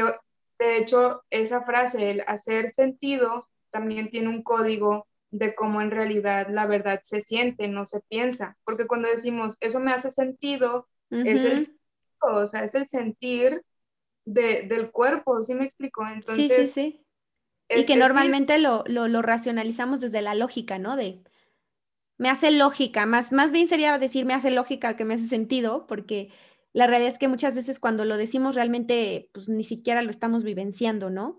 de hecho esa frase, el hacer sentido, también tiene un código de cómo en realidad la verdad se siente, no se piensa, porque cuando decimos eso me hace sentido, es el, o sea, es el sentir de, del cuerpo, ¿sí me explico? sí, sí, Entonces, Y que este sí, normalmente lo, lo, lo racionalizamos desde la lógica, ¿no? De, me hace lógica, más, más bien sería decir me hace lógica que me hace sentido, porque la realidad es que muchas veces cuando lo decimos realmente, pues ni siquiera lo estamos vivenciando, ¿no?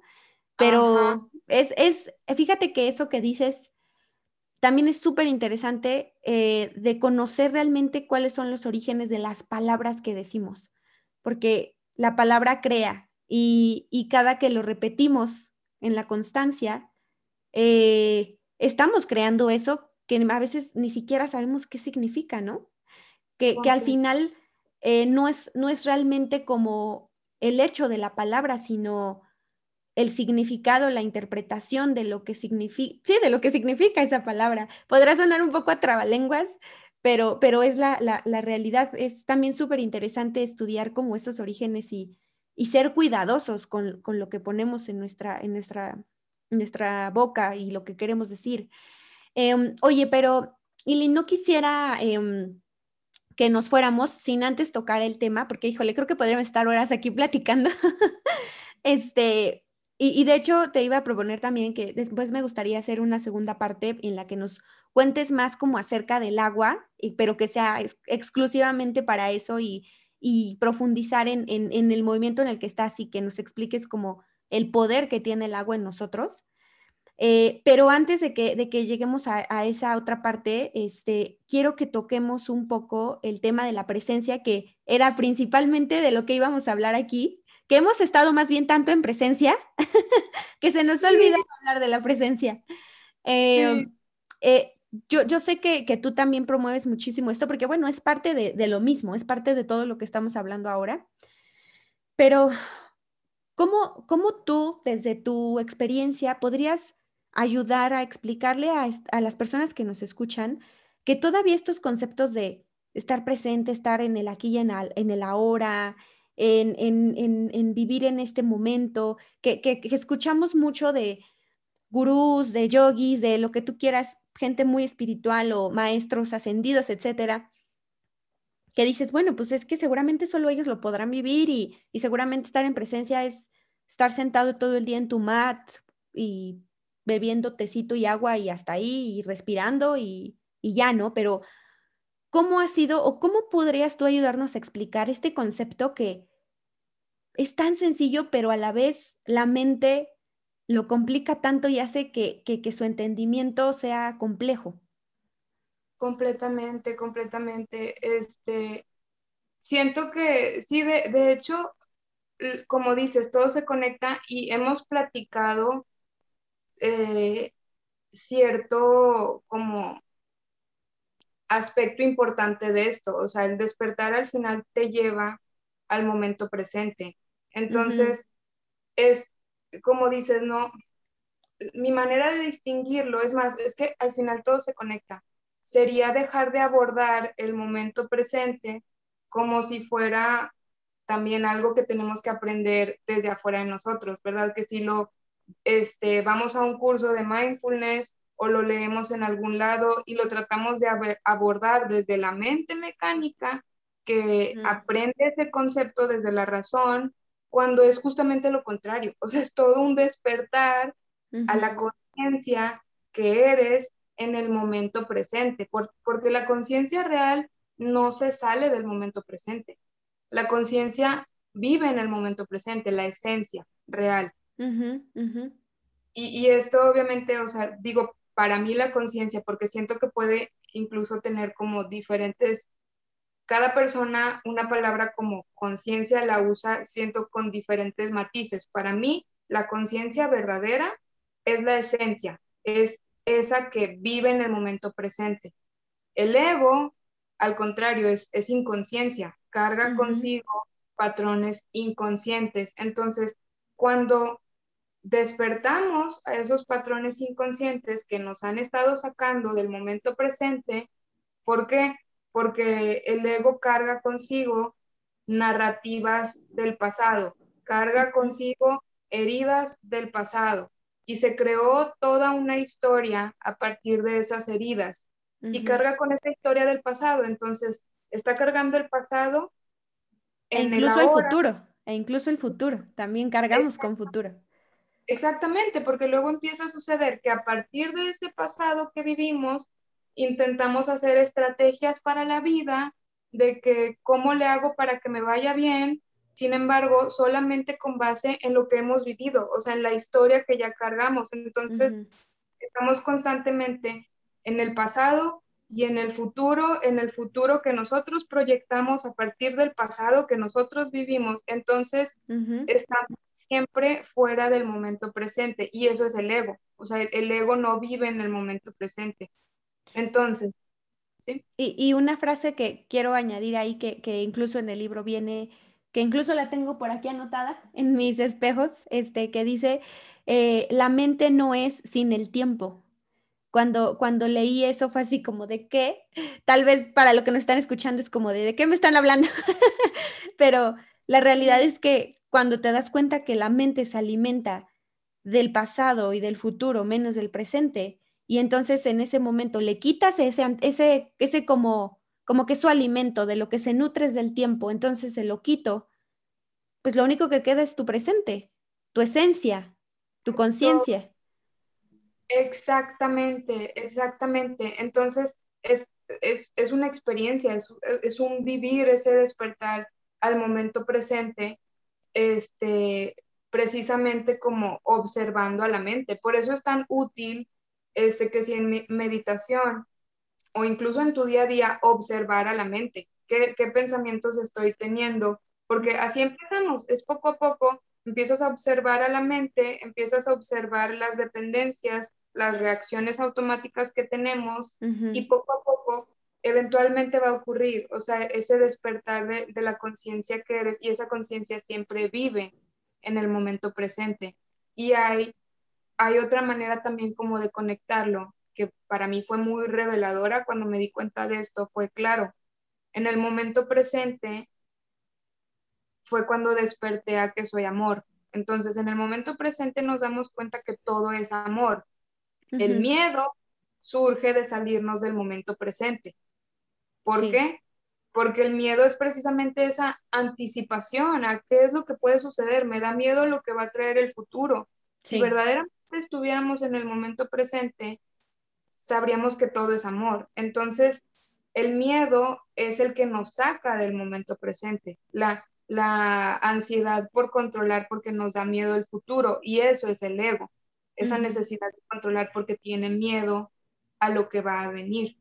ajá, Pero es, es, fíjate que eso que dices también es súper interesante eh, de conocer realmente cuáles son los orígenes de las palabras que decimos, porque la palabra crea y, y cada que lo repetimos en la constancia, eh, estamos creando eso que a veces ni siquiera sabemos qué significa, ¿no? Que, que al final eh, no, es, no es realmente como el hecho de la palabra, sino el significado, la interpretación de lo que significa, sí, de lo que significa esa palabra. Podrá sonar un poco a trabalenguas, pero, pero es la, la, la realidad. Es también súper interesante estudiar como esos orígenes y, y ser cuidadosos con, con, lo que ponemos en nuestra, en, nuestra, nuestra boca y lo que queremos decir. Eh, oye, pero, Ili, no quisiera... Eh, que nos fuéramos sin antes tocar el tema, porque híjole, creo que podríamos estar horas aquí platicando. Este, y, y de hecho te iba a proponer también que después me gustaría hacer una segunda parte en la que nos cuentes más como acerca del agua, pero que sea ex- exclusivamente para eso y profundizar en, en, en el movimiento en el que estás y que nos expliques como el poder que tiene el agua en nosotros. Eh, pero antes de que, de que lleguemos a, a, esa otra parte, este, quiero que toquemos un poco el tema de la presencia, que era principalmente de lo que íbamos a hablar aquí, que hemos estado más bien tanto en presencia, que se nos sí, hablar de la presencia. Eh, sí, eh, yo, yo, sé que, que, tú también promueves muchísimo esto, porque bueno, es parte de, de lo mismo, es parte de todo lo que estamos hablando ahora, pero ¿Cómo, cómo tú, desde tu experiencia, podrías ayudar a explicarle a, a las personas que nos escuchan que todavía estos conceptos de estar presente, estar en el aquí y en, el ahora, en, vivir en este momento, que, que, escuchamos mucho de gurús, de yogis, de lo que tú quieras, gente muy espiritual o maestros ascendidos, etcétera, que dices, bueno, pues es que seguramente solo ellos lo podrán vivir y, y seguramente estar en presencia es estar sentado todo el día en tu mat y bebiendo tecito y agua y hasta ahí y respirando y, y ya, ¿no? Pero ¿cómo ha sido o cómo podrías tú ayudarnos a explicar este concepto que es tan sencillo, pero a la vez la mente lo complica tanto y hace que, que, su entendimiento sea complejo? Completamente, completamente. Este, siento que sí, de, de hecho, como dices, todo se conecta y hemos platicado eh, cierto como aspecto importante de esto, o sea, el despertar al final te lleva al momento presente. Entonces, es como dices, no, mi manera de distinguirlo, es más, es que al final todo se conecta. Sería dejar de abordar el momento presente como si fuera también algo que tenemos que aprender desde afuera de nosotros, ¿verdad? Que si lo este, vamos a un curso de mindfulness o lo leemos en algún lado y lo tratamos de abordar desde la mente mecánica, que aprende ese concepto desde la razón, cuando es justamente lo contrario. O sea, es todo un despertar a la conciencia que eres en el momento presente, porque la conciencia real no se sale del momento presente. La conciencia vive en el momento presente, la esencia real. Y, esto obviamente, o sea, digo, para mí la conciencia, porque siento que puede incluso tener como diferentes, cada persona una palabra como conciencia la usa, siento, con diferentes matices. Para mí, la conciencia verdadera es la esencia, es esa que vive en el momento presente. El ego, al contrario, es, es inconsciencia, carga consigo patrones inconscientes. Entonces, cuando despertamos a esos patrones inconscientes que nos han estado sacando del momento presente. ¿Por qué? Porque el ego carga consigo narrativas del pasado, carga consigo heridas del pasado y se creó toda una historia a partir de esas heridas y carga con esa historia del pasado. Entonces, está cargando el pasado e en incluso el, futuro, e incluso el futuro, también cargamos con futuro. Exactamente, porque luego empieza a suceder que a partir de ese pasado que vivimos, intentamos hacer estrategias para la vida, de que cómo le hago para que me vaya bien, sin embargo, solamente con base en lo que hemos vivido, o sea, en la historia que ya cargamos. Entonces, estamos constantemente en el pasado y en el futuro, en el futuro que nosotros proyectamos a partir del pasado que nosotros vivimos. Entonces, estamos siempre fuera del momento presente y eso es el ego. O sea, el ego no vive en el momento presente. Entonces, ¿sí? Y, una frase que quiero añadir ahí, que, que, incluso en el libro viene, que incluso la tengo por aquí anotada en mis espejos, este, que dice, eh, la mente no es sin el tiempo, cuando, cuando leí eso fue así como de qué, tal vez para lo que nos están escuchando es como de de qué me están hablando, pero la realidad es que cuando te das cuenta que la mente se alimenta del pasado y del futuro menos del presente, y entonces en ese momento le quitas ese, ese, ese como, como que su alimento de lo que se nutre del tiempo, entonces se lo quito, pues lo único que queda es tu presente, tu esencia, tu conciencia. Exactamente, exactamente. Entonces, es, es, una experiencia, es, es, un vivir ese despertar al momento presente, este, precisamente como observando a la mente. Por eso es tan útil este, que si en meditación o incluso en tu día a día observar a la mente, qué, qué pensamientos estoy teniendo, porque así empezamos, es poco a poco empiezas a observar a la mente, empiezas a observar las dependencias, las reacciones automáticas que tenemos y poco a poco eventualmente va a ocurrir, o sea, ese despertar de, la conciencia que eres y esa conciencia siempre vive en el momento presente. Y hay, hay otra manera también como de conectarlo, que para mí fue muy reveladora cuando me di cuenta de esto fue, claro, en el momento presente fue cuando desperté a que soy amor. Entonces, en el momento presente nos damos cuenta que todo es amor. El miedo surge de salirnos del momento presente. ¿Por qué? Porque el miedo es precisamente esa anticipación a qué es lo que puede suceder. Me da miedo lo que va a traer el futuro. Si verdaderamente estuviéramos en el momento presente, sabríamos que todo es amor. Entonces, el miedo es el que nos saca del momento presente. La, la ansiedad por controlar porque nos da miedo el futuro y eso es el ego, esa necesidad de controlar porque tiene miedo a lo que va a venir.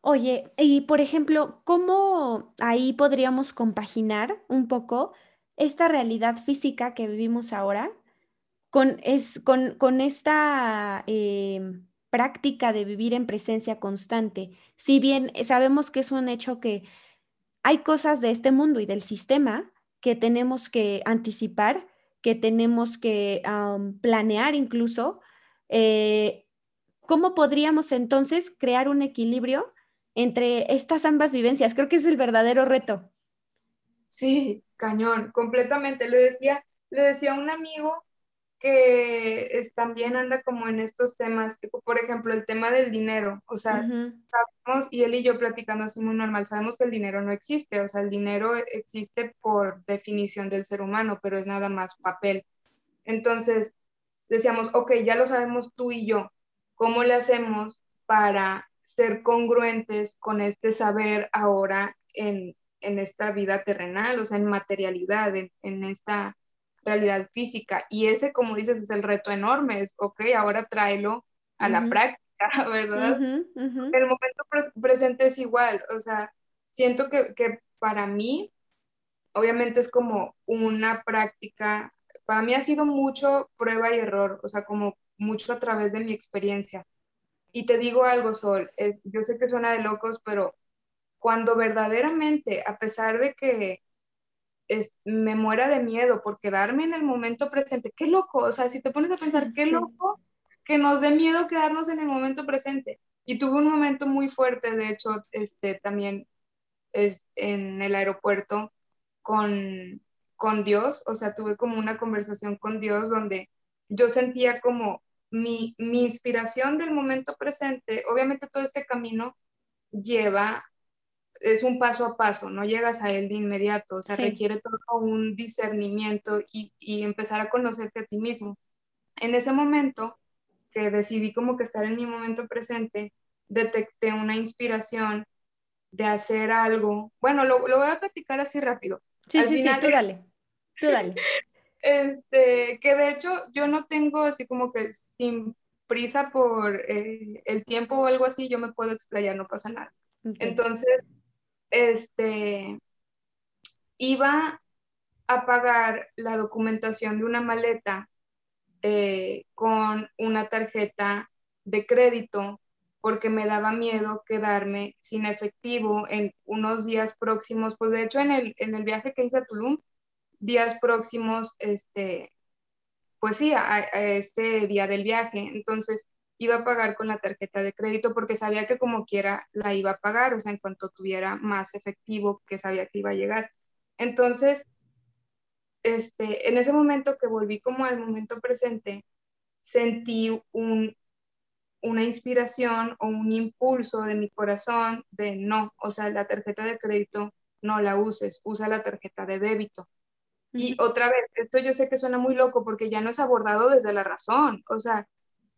Oye, y por ejemplo, ¿cómo ahí podríamos compaginar un poco esta realidad física que vivimos ahora con, es, con, con esta em, práctica de vivir en presencia constante? Si bien sabemos que es un hecho que hay cosas de este mundo y del sistema que tenemos que anticipar, que tenemos que planear incluso, eh, ¿cómo podríamos entonces crear un equilibrio entre estas ambas vivencias? Creo que es el verdadero reto. Sí, cañón, completamente. Le decía, le decía a un amigo que también anda como en estos temas, por ejemplo, el tema del dinero, o sea, sabemos, y él y yo platicando así muy normal, sabemos que el dinero no existe, o sea, el dinero existe por definición del ser humano, pero es nada más papel. Entonces, decíamos, ok, ya lo sabemos tú y yo, ¿cómo le hacemos para ser congruentes con este saber ahora en, en esta vida terrenal, o sea, en materialidad, en, en esta realidad física. Y ese, como dices, es el reto enorme, es, ok, ahora tráelo a la práctica, ¿verdad? El momento presente es igual, o sea, siento que, que para mí, obviamente es como una práctica, para mí ha sido mucho prueba y error, o sea, como mucho a través de mi experiencia. Y te digo algo, Sol, es, yo sé que suena de locos, pero cuando verdaderamente, a pesar de que me muera de miedo por quedarme en el momento presente. Qué loco, o sea, si te pones a pensar, qué loco que nos dé miedo quedarnos en el momento presente. Y tuve un momento muy fuerte, de hecho, este, también es en el aeropuerto con, con Dios, o sea, tuve como una conversación con Dios donde yo sentía como mi, mi inspiración del momento presente, obviamente todo este camino lleva es un paso a paso, no llegas a él de inmediato, o sea, requiere todo un discernimiento y, y, empezar a conocerte a ti mismo. En ese momento que decidí como que estar en mi momento presente, detecté una inspiración de hacer algo. Bueno, lo, lo voy a platicar así rápido. Sí, sí, sí, tú dale, tú dale. este, que de hecho yo no tengo así como que sin prisa por eh, el tiempo o algo así, yo me puedo explayar, no pasa nada. Entonces, este, iba a pagar la documentación de una maleta eh, con una tarjeta de crédito porque me daba miedo quedarme sin efectivo en unos días próximos, pues de hecho en el, en el viaje que hice a Tulum, días próximos, este, pues sí, a, a este día del viaje, entonces iba a pagar con la tarjeta de crédito porque sabía que como quiera la iba a pagar, o sea, en cuanto tuviera más efectivo que sabía que iba a llegar. Entonces, este, en ese momento que volví como al momento presente, sentí un, una inspiración o un impulso de mi corazón de no, o sea, la tarjeta de crédito no la uses, usa la tarjeta de débito. Y otra vez, esto yo sé que suena muy loco porque ya no es abordado desde la razón, o sea,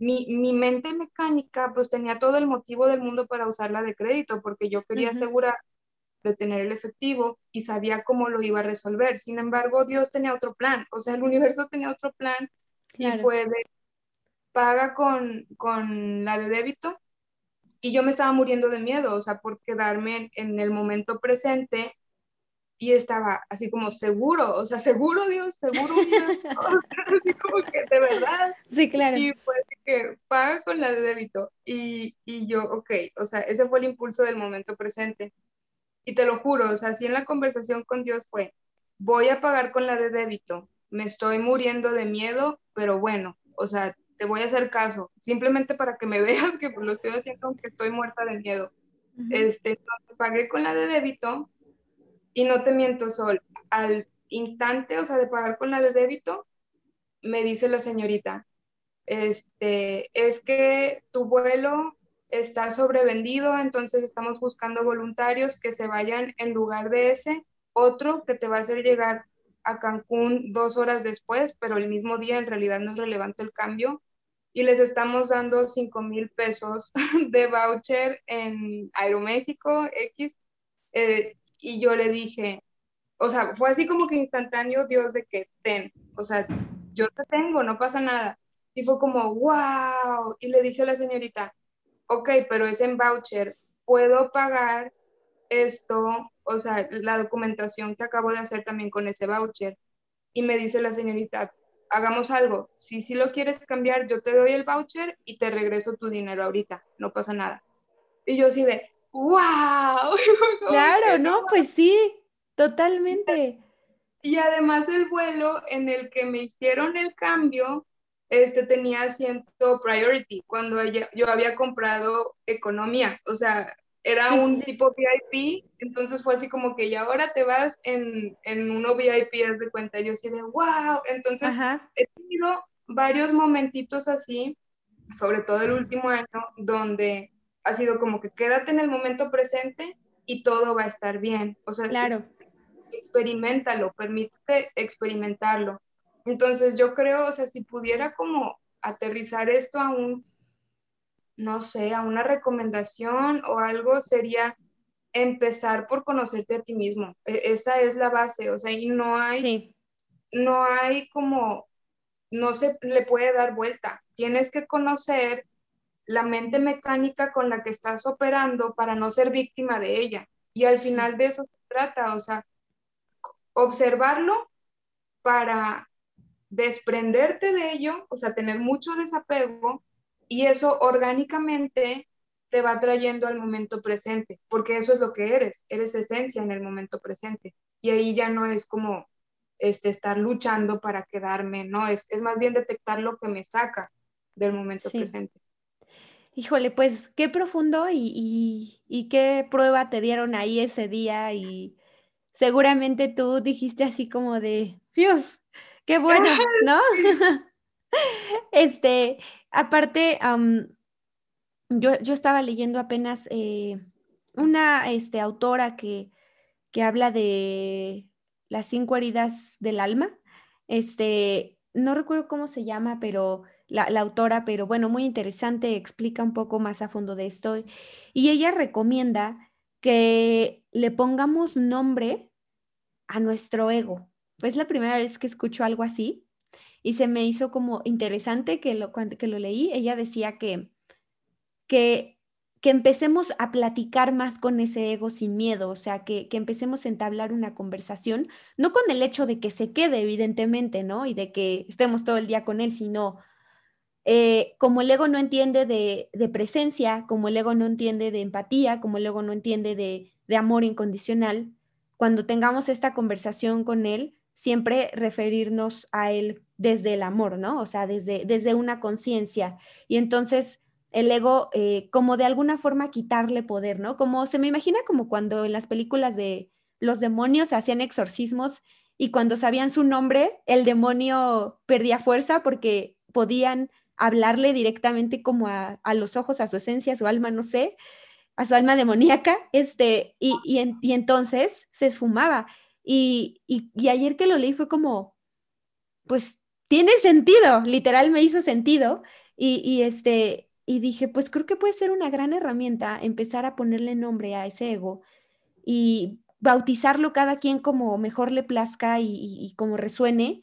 mi, mi, mente mecánica pues tenía todo el motivo del mundo para usarla de crédito porque yo quería asegurar de tener el efectivo y sabía cómo lo iba a resolver. Sin embargo, Dios tenía otro plan, o sea, el universo tenía otro plan y fue de paga con, con, la de débito y yo me estaba muriendo de miedo, o sea, por quedarme en, en el momento presente y estaba así como seguro, o sea, seguro Dios, seguro Dios, así como que de verdad. Sí, claro. Y fue que paga con la de débito y, y, yo, ok, o sea, ese fue el impulso del momento presente. Y te lo juro, o sea, así en la conversación con Dios fue, voy a pagar con la de débito, me estoy muriendo de miedo, pero bueno, o sea, te voy a hacer caso, simplemente para que me veas que lo estoy haciendo aunque estoy muerta de miedo. Este, entonces pagué con la de débito y no te miento, Sol, al instante, o sea, de pagar con la de débito, me dice la señorita, este, es que tu vuelo está sobrevendido, entonces estamos buscando voluntarios que se vayan en lugar de ese, otro que te va a hacer llegar a Cancún dos horas después, pero el mismo día en realidad no es relevante el cambio. Y les estamos dando 5 mil pesos de voucher en Aeroméxico X. Eh, y yo le dije, o sea, fue así como que instantáneo, Dios, de que ten, o sea, yo te tengo, no pasa nada. Y fue como, wow. Y le dije a la señorita, ok, pero es en voucher, ¿puedo pagar esto? O sea, la documentación que acabo de hacer también con ese voucher. Y me dice la señorita, hagamos algo, si sí lo quieres cambiar, yo te doy el voucher y te regreso tu dinero ahorita, no pasa nada. Y yo así de, wow. Claro, no, pues sí, totalmente. Y además el vuelo en el que me hicieron el cambio, este tenía asiento priority cuando yo había comprado economía, o sea, era un tipo VIP, entonces fue así como que y ahora te vas en, en uno VIP, es de cuenta, yo así de wow, entonces he tenido varios momentitos así, sobre todo el último año, donde ha sido como que quédate en el momento presente y todo va a estar bien, o sea, claro. experimentalo, permítete experimentarlo. Entonces yo creo, o sea, si pudiera como aterrizar esto a un, no sé, a una recomendación o algo, sería empezar por conocerte a ti mismo. E, esa es la base, o sea, y no hay, no hay como, no se le puede dar vuelta. Tienes que conocer la mente mecánica con la que estás operando para no ser víctima de ella. Y al final de eso se trata, o sea, observarlo para desprenderte de ello, o sea, tener mucho desapego y eso orgánicamente te va trayendo al momento presente, porque eso es lo que eres, eres esencia en el momento presente. Y ahí ya no es como este, estar luchando para quedarme, no, es, es más bien detectar lo que me saca del momento presente. Híjole, pues qué profundo y, y, qué prueba te dieron ahí ese día y seguramente tú dijiste así como de, ¡fiuf! ¡Qué bueno! ¿No? este, aparte, yo, yo, estaba leyendo apenas eh, una este, autora que, que habla de las cinco heridas del alma. Este, no recuerdo cómo se llama, pero la, la, autora, pero bueno, muy interesante, explica un poco más a fondo de esto. Y ella recomienda que le pongamos nombre a nuestro ego. Es la primera vez que escucho algo así y se me hizo como interesante que lo, que lo leí. Ella decía que, que, que empecemos a platicar más con ese ego sin miedo, o sea, que, que empecemos a entablar una conversación, no con el hecho de que se quede, evidentemente, ¿no? Y de que estemos todo el día con él, sino eh, como el ego no entiende de, de, presencia, como el ego no entiende de empatía, como el ego no entiende de, de amor incondicional, cuando tengamos esta conversación con él, siempre referirnos a él desde el amor, ¿no? O sea, desde, desde una conciencia. Y entonces el ego, eh, como de alguna forma quitarle poder, ¿no? Como se me imagina como cuando en las películas de los demonios hacían exorcismos y cuando sabían su nombre, el demonio perdía fuerza porque podían hablarle directamente como a, a los ojos, a su esencia, a su alma, no sé a su alma demoníaca, este, y, y, entonces se esfumaba. Y, y, ayer que lo leí fue como, pues tiene sentido, literal me hizo sentido. Y, este, y dije, pues creo que puede ser una gran herramienta empezar a ponerle nombre a ese ego y bautizarlo cada quien como mejor le plazca y, como resuene.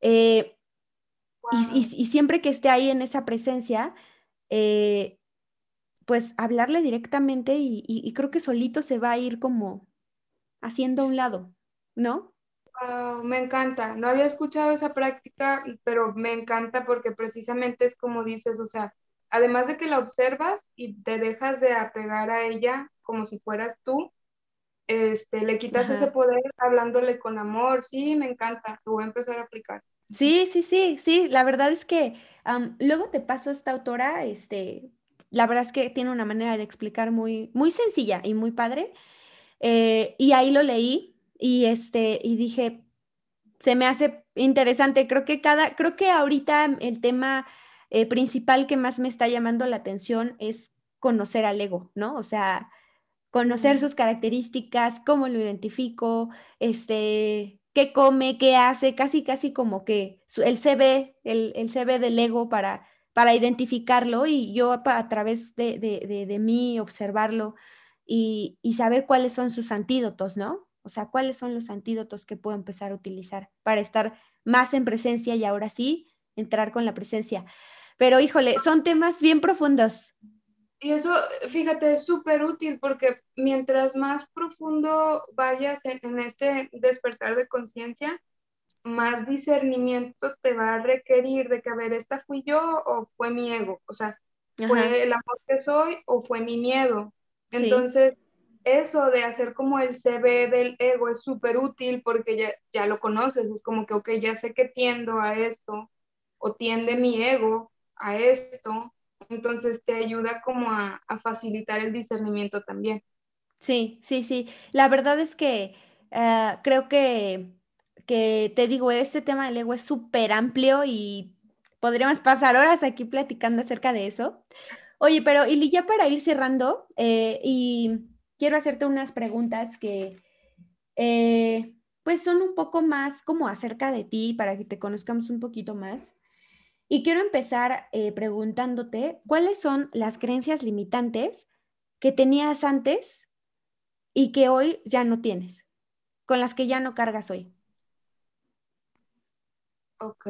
Eh, y, siempre que esté ahí en esa presencia, eh, pues hablarle directamente y, creo que solito se va a ir como haciendo a un lado, ¿no? me encanta, no había escuchado esa práctica, pero me encanta porque precisamente es como dices, o sea, además de que la observas y te dejas de apegar a ella como si fueras tú, este, le quitas ese poder hablándole con amor, sí, me encanta, lo voy a empezar a aplicar. Sí, sí, sí, sí, la verdad es que luego te paso esta autora, este, la verdad es que tiene una manera de explicar muy, muy sencilla y muy padre. Eh, y ahí lo leí y, este, y dije, se me hace interesante. Creo que cada, creo que ahorita el tema eh, principal que más me está llamando la atención es conocer al ego, ¿no? O sea, conocer sus características, cómo lo identifico, este, qué come, qué hace, casi, casi como que el CV, el, el CV del ego para, para identificarlo y yo a, través de, de, de, mí observarlo y, y, saber cuáles son sus antídotos, ¿no? O sea, cuáles son los antídotos que puedo empezar a utilizar para estar más en presencia y ahora sí entrar con la presencia. Pero híjole, son temas bien profundos. Y eso, fíjate, es súper útil porque mientras más profundo vayas en, este despertar de conciencia, más discernimiento te va a requerir de que, a ver, ¿esta fui yo o fue mi ego? O sea, ¿fue el amor que soy o fue mi miedo? Entonces, eso de hacer como el CV del ego es súper útil porque ya, ya lo conoces, es como que, ok, ya sé que tiendo a esto o tiende mi ego a esto, entonces te ayuda como a, facilitar el discernimiento también. Sí, sí, sí. La verdad es que ah, creo que, que, te digo, este tema del ego es súper amplio y podríamos pasar horas aquí platicando acerca de eso. Oye, pero y ya para ir cerrando, eh, y quiero hacerte unas preguntas que eh, pues son un poco más como acerca de ti para que te conozcamos un poquito más. Y quiero empezar eh, preguntándote, ¿cuáles son las creencias limitantes que tenías antes y que hoy ya no tienes, con las que ya no cargas hoy? Ok.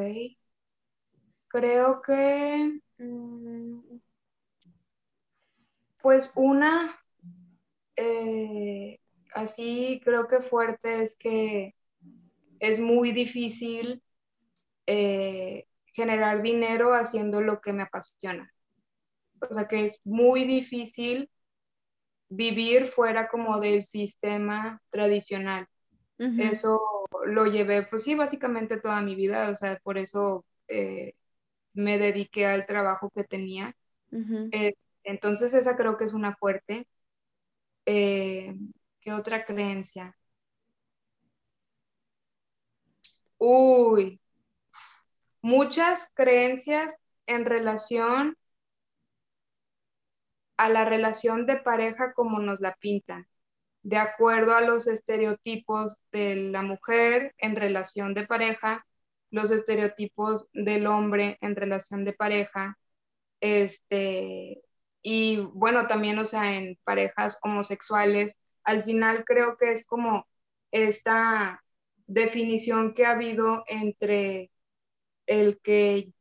Creo que, mm, pues una, eh, así creo que fuerte es que es muy difícil eh, generar dinero haciendo lo que me apasiona. O sea que es muy difícil vivir fuera como del sistema tradicional. Eso lo llevé, pues sí, básicamente toda mi vida, o sea, por eso eh, me dediqué al trabajo que tenía. Eh, entonces esa creo que es una fuerte. Eh, ¿Qué otra creencia? Uy, muchas creencias en relación a la relación de pareja como nos la pintan, de acuerdo a los estereotipos de la mujer en relación de pareja, los estereotipos del hombre en relación de pareja, este, y bueno, también, o sea, en parejas homosexuales, al final creo que es como esta definición que ha habido entre el que,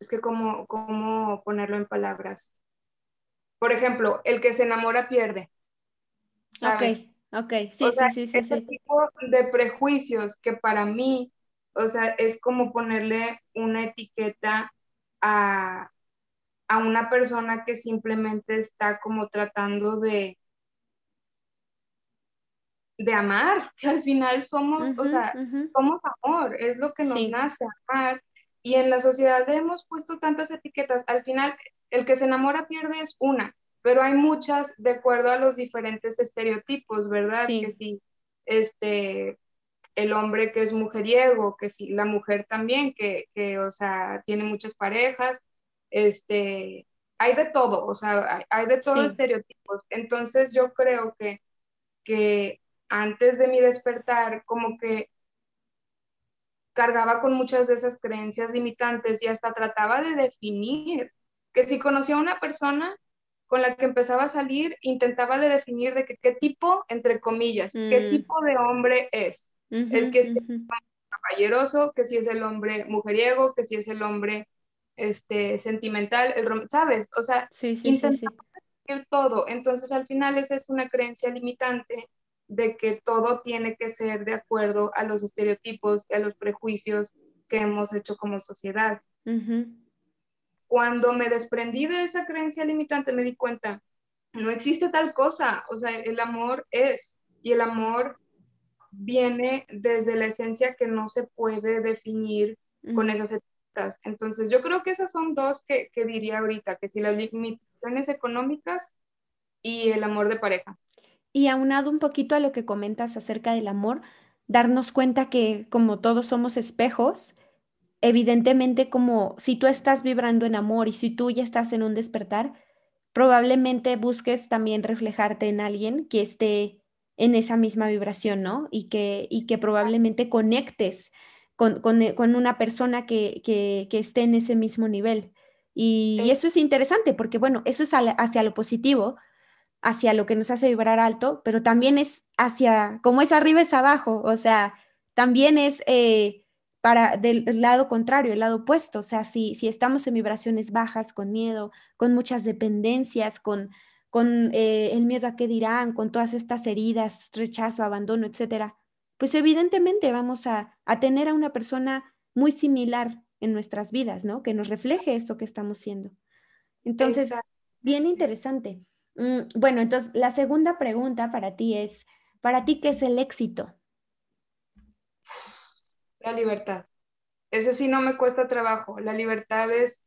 es que cómo, cómo ponerlo en palabras. Por ejemplo, el que se enamora pierde. ¿sabes? Ok, ok, sí, sí, sí, sí. Ese tipo de prejuicios que para mí, o sea, es como ponerle una etiqueta a, a una persona que simplemente está como tratando de, de amar, que al final somos, o sea, somos amor, es lo que nos nace amar. Y en la sociedad hemos puesto tantas etiquetas, al final el que se enamora pierde es una, pero hay muchas de acuerdo a los diferentes estereotipos, ¿verdad? Que si este, el hombre que es mujeriego, que si la mujer también, que, que o sea, tiene muchas parejas, este, hay de todo, o sea, hay, de todo estereotipos. Entonces yo creo que, que antes de mi despertar, como que cargaba con muchas de esas creencias limitantes y hasta trataba de definir que si conocía a una persona con la que empezaba a salir, intentaba de definir de que, qué tipo, entre comillas, qué mm. tipo de hombre es. es que si es caballeroso, que si es el hombre mujeriego, que si es el hombre este, sentimental, el, ¿sabes? O sea, sí, sí, todo. Entonces, al final, esa es una creencia limitante de que todo tiene que ser de acuerdo a los estereotipos y a los prejuicios que hemos hecho como sociedad. Cuando me desprendí de esa creencia limitante, me di cuenta, no existe tal cosa, o sea, el amor es, y el amor viene desde la esencia que no se puede definir con esas etiquetas Entonces, yo creo que esas son dos que, que diría ahorita, que si las limitaciones económicas y el amor de pareja. Y aunado un poquito a lo que comentas acerca del amor, darnos cuenta que como todos somos espejos, evidentemente como si tú estás vibrando en amor y si tú ya estás en un despertar, probablemente busques también reflejarte en alguien que esté en esa misma vibración, ¿no? Y que, y que probablemente conectes con, con, eh, una persona que, que, que, esté en ese mismo nivel. Y, eso es interesante porque, bueno, eso es hacia lo positivo, hacia lo que nos hace vibrar alto, pero también es hacia, como es arriba es abajo, o sea, también es eh, para del, lado contrario, el lado opuesto, o sea, si, si estamos en vibraciones bajas, con miedo, con muchas dependencias, con, con eh, el miedo a qué dirán, con todas estas heridas, rechazo, abandono, etcétera, pues evidentemente vamos a, a tener a una persona muy similar en nuestras vidas, ¿no? Que nos refleje eso que estamos siendo. Entonces, bien interesante. Mm, bueno, entonces la segunda pregunta para ti es, ¿para ti qué es el éxito? La libertad. Ese sí no me cuesta trabajo. La libertad es,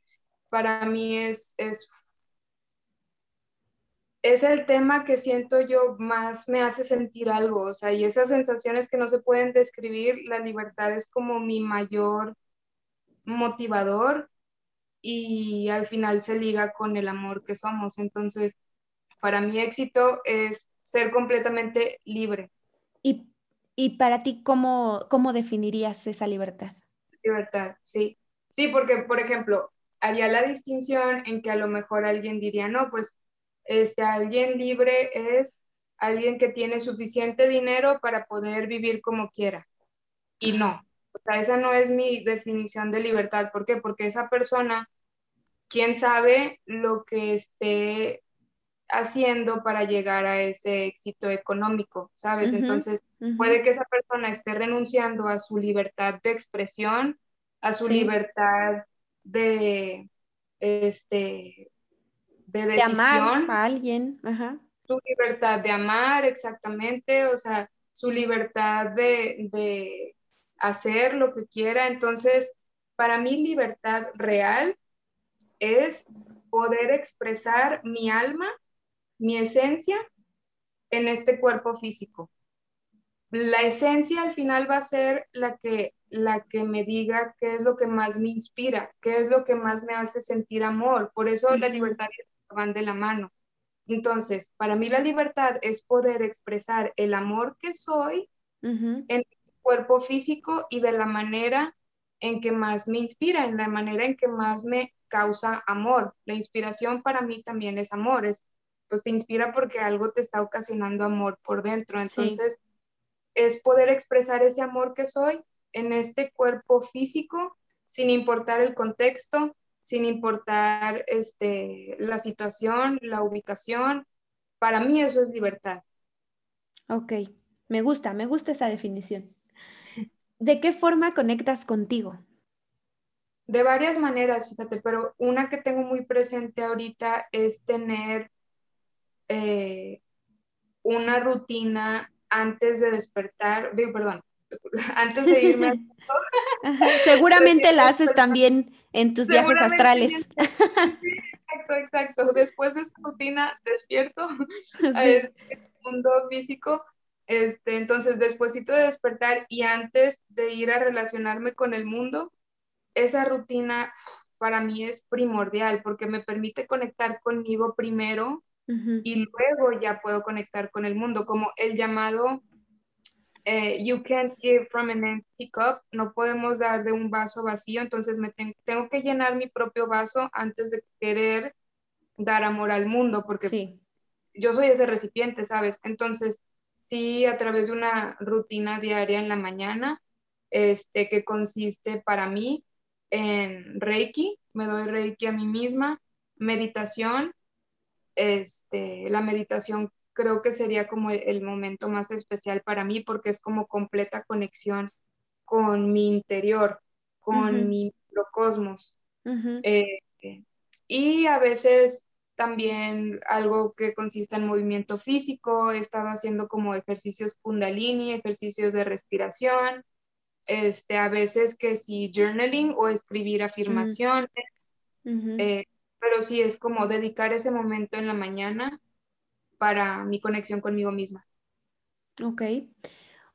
para mí es, es, es el tema que siento yo más me hace sentir algo, o sea, y esas sensaciones que no se pueden describir, la libertad es como mi mayor motivador y al final se liga con el amor que somos. Entonces, para mí éxito es ser completamente libre. ¿Y, y para ti cómo, cómo definirías esa libertad? Libertad, sí. Sí, porque, por ejemplo, haría la distinción en que a lo mejor alguien diría, no, pues este, alguien libre es alguien que tiene suficiente dinero para poder vivir como quiera. Y no, o sea, esa no es mi definición de libertad. ¿Por qué? Porque esa persona, quién sabe lo que esté haciendo para llegar a ese éxito económico, ¿sabes? Entonces, puede que esa persona esté renunciando a su libertad de expresión, a su libertad de, este, de decisión. De amar a alguien, Ajá. Su libertad de amar, exactamente, o sea, su libertad de, de hacer lo que quiera. Entonces, para mí, libertad real es poder expresar mi alma mi esencia en este cuerpo físico. La esencia al final va a ser la que, la que me diga qué es lo que más me inspira, qué es lo que más me hace sentir amor. Por eso la libertad van de la mano. Entonces, para mí la libertad es poder expresar el amor que soy en el cuerpo físico y de la manera en que más me inspira, en la manera en que más me causa amor. La inspiración para mí también es amor, es pues te inspira porque algo te está ocasionando amor por dentro. Entonces, es poder expresar ese amor que soy en este cuerpo físico, sin importar el contexto, sin importar este, la situación, la ubicación. Para mí eso es libertad. Ok, me gusta, me gusta esa definición. ¿De qué forma conectas contigo? De varias maneras, fíjate, pero una que tengo muy presente ahorita es tener eh, una rutina antes de despertar, digo, perdón, antes de irme Seguramente la haces también en tus viajes astrales. exacto, exacto. Después de esa rutina despierto el mundo físico. Este, entonces, despuésito de despertar y antes de ir a relacionarme con el mundo, esa rutina para mí es primordial porque me permite conectar conmigo primero y luego ya puedo conectar con el mundo, como el llamado eh, You can't give from an empty cup, no podemos dar de un vaso vacío, entonces me tengo que llenar mi propio vaso antes de querer dar amor al mundo, porque yo soy ese recipiente, ¿sabes? Entonces, sí, a través de una rutina diaria en la mañana, este, que consiste para mí en Reiki, me doy Reiki a mí misma, meditación, este, la meditación creo que sería como el, momento más especial para mí porque es como completa conexión con mi interior, con mi microcosmos. Eh, y a veces también algo que consiste en movimiento físico, he estado haciendo como ejercicios kundalini, ejercicios de respiración, este, a veces que sí, journaling o escribir afirmaciones, ujú. eh, pero sí es como dedicar ese momento en la mañana para mi conexión conmigo misma. Ok.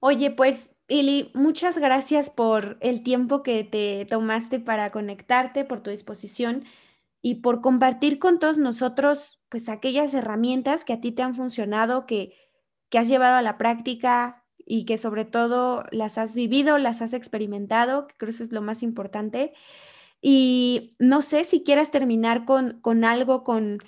Oye, pues, Ili, muchas gracias por el tiempo que te tomaste para conectarte, por tu disposición y por compartir con todos nosotros, pues, aquellas herramientas que a ti te han funcionado, que que has llevado a la práctica y que sobre todo las has vivido, las has experimentado, que creo eso es lo más importante. Y no sé si quieras terminar con con algo, con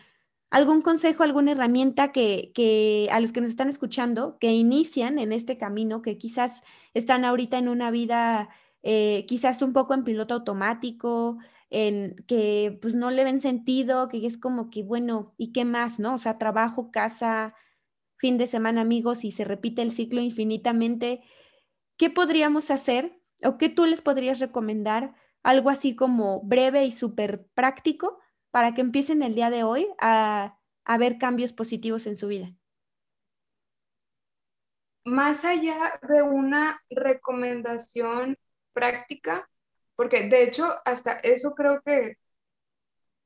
algún consejo, alguna herramienta que a los que nos están escuchando, que inician en este camino, que quizás están ahorita en una vida, eh, quizás un poco en piloto automático, en que, pues, no le ven sentido, que es como que, bueno, ¿y qué más?, ¿no? O sea, trabajo, casa, fin de semana, amigos, y se repite el ciclo infinitamente. ¿Qué podríamos hacer o qué tú les podrías recomendar? Algo así como breve y superpráctico para que empiecen el día de hoy a a ver cambios positivos en su vida. Más allá de una recomendación práctica, porque de hecho hasta eso creo que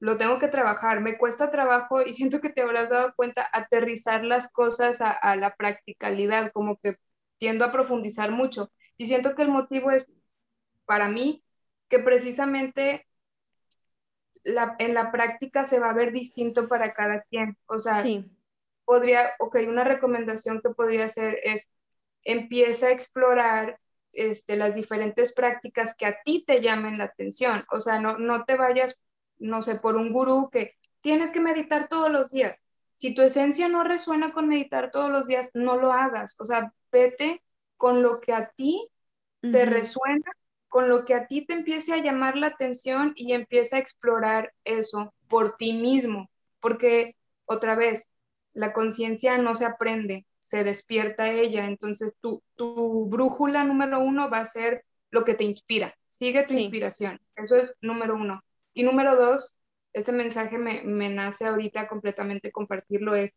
lo tengo que trabajar, me cuesta trabajo y siento que te habrás dado cuenta aterrizar las cosas a, a la practicalidad, como que tiendo a profundizar mucho y siento que el motivo es para mí que precisamente la, en la práctica se va a ver distinto para cada quien. O sea, Sí, podría, ok, una recomendación que podría hacer es empieza a explorar este, las diferentes prácticas que a ti te llamen la atención. O sea, no, no te vayas, no sé, por un gurú que tienes que meditar todos los días. Si tu esencia no resuena con meditar todos los días, no lo hagas. O sea, vete con lo que a ti te resuena, con lo que a ti te empiece a llamar la atención y empieza a explorar eso por ti mismo. Porque, otra vez, la conciencia no se aprende, se despierta ella. Entonces, tu, tu brújula número uno va a ser lo que te inspira. Sigue tu sí, inspiración. Eso es número uno. Y número dos, este mensaje me, me nace ahorita completamente compartirlo, es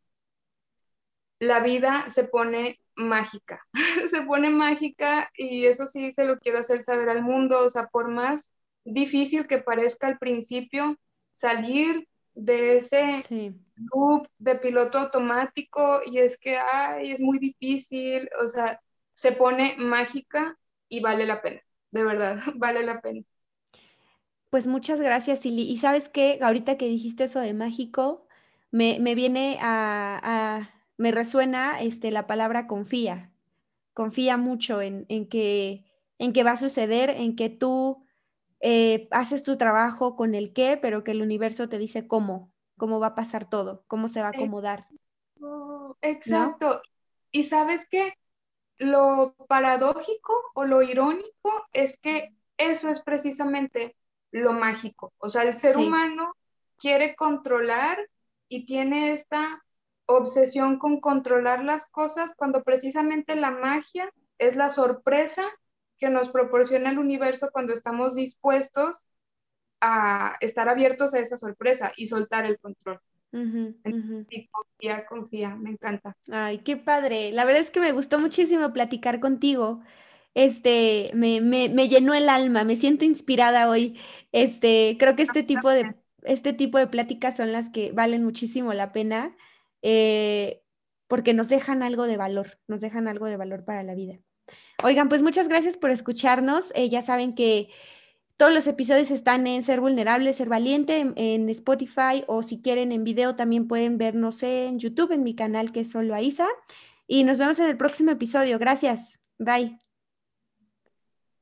la vida se pone mágica, se pone mágica y eso sí se lo quiero hacer saber al mundo, o sea, por más difícil que parezca al principio, salir de ese sí. loop de piloto automático y es que, ay, es muy difícil, o sea, se pone mágica y vale la pena, de verdad, vale la pena. Pues muchas gracias, Silly. ¿Y sabes qué? Ahorita que dijiste eso de mágico, me me viene a a me resuena, este, la palabra confía. Confía mucho en en que en que va a suceder, en que tú, eh, haces tu trabajo con el qué, pero que el universo te dice cómo, cómo va a pasar todo, cómo se va a acomodar, Exacto. Y sabes qué? Lo paradójico o lo irónico es que eso es precisamente lo mágico. O sea, el ser Sí. humano quiere controlar y tiene esta obsesión con controlar las cosas cuando precisamente la magia es la sorpresa que nos proporciona el universo cuando estamos dispuestos a estar abiertos a esa sorpresa y soltar el control. Confía, confía, me encanta. Ay, qué padre. La verdad es que me gustó muchísimo platicar contigo. Este, me me me llenó el alma, me siento inspirada hoy. Este, creo que este tipo de este tipo de pláticas son las que valen muchísimo la pena, eh, porque nos dejan algo de valor, nos dejan algo de valor para la vida. Oigan, pues muchas gracias por escucharnos. Eh, ya saben que todos los episodios están en Ser Vulnerable, Ser Valiente, en Spotify, o si quieren en video también pueden vernos en YouTube, en mi canal que es Solo Aiza. Y nos vemos en el próximo episodio. Gracias. Bye.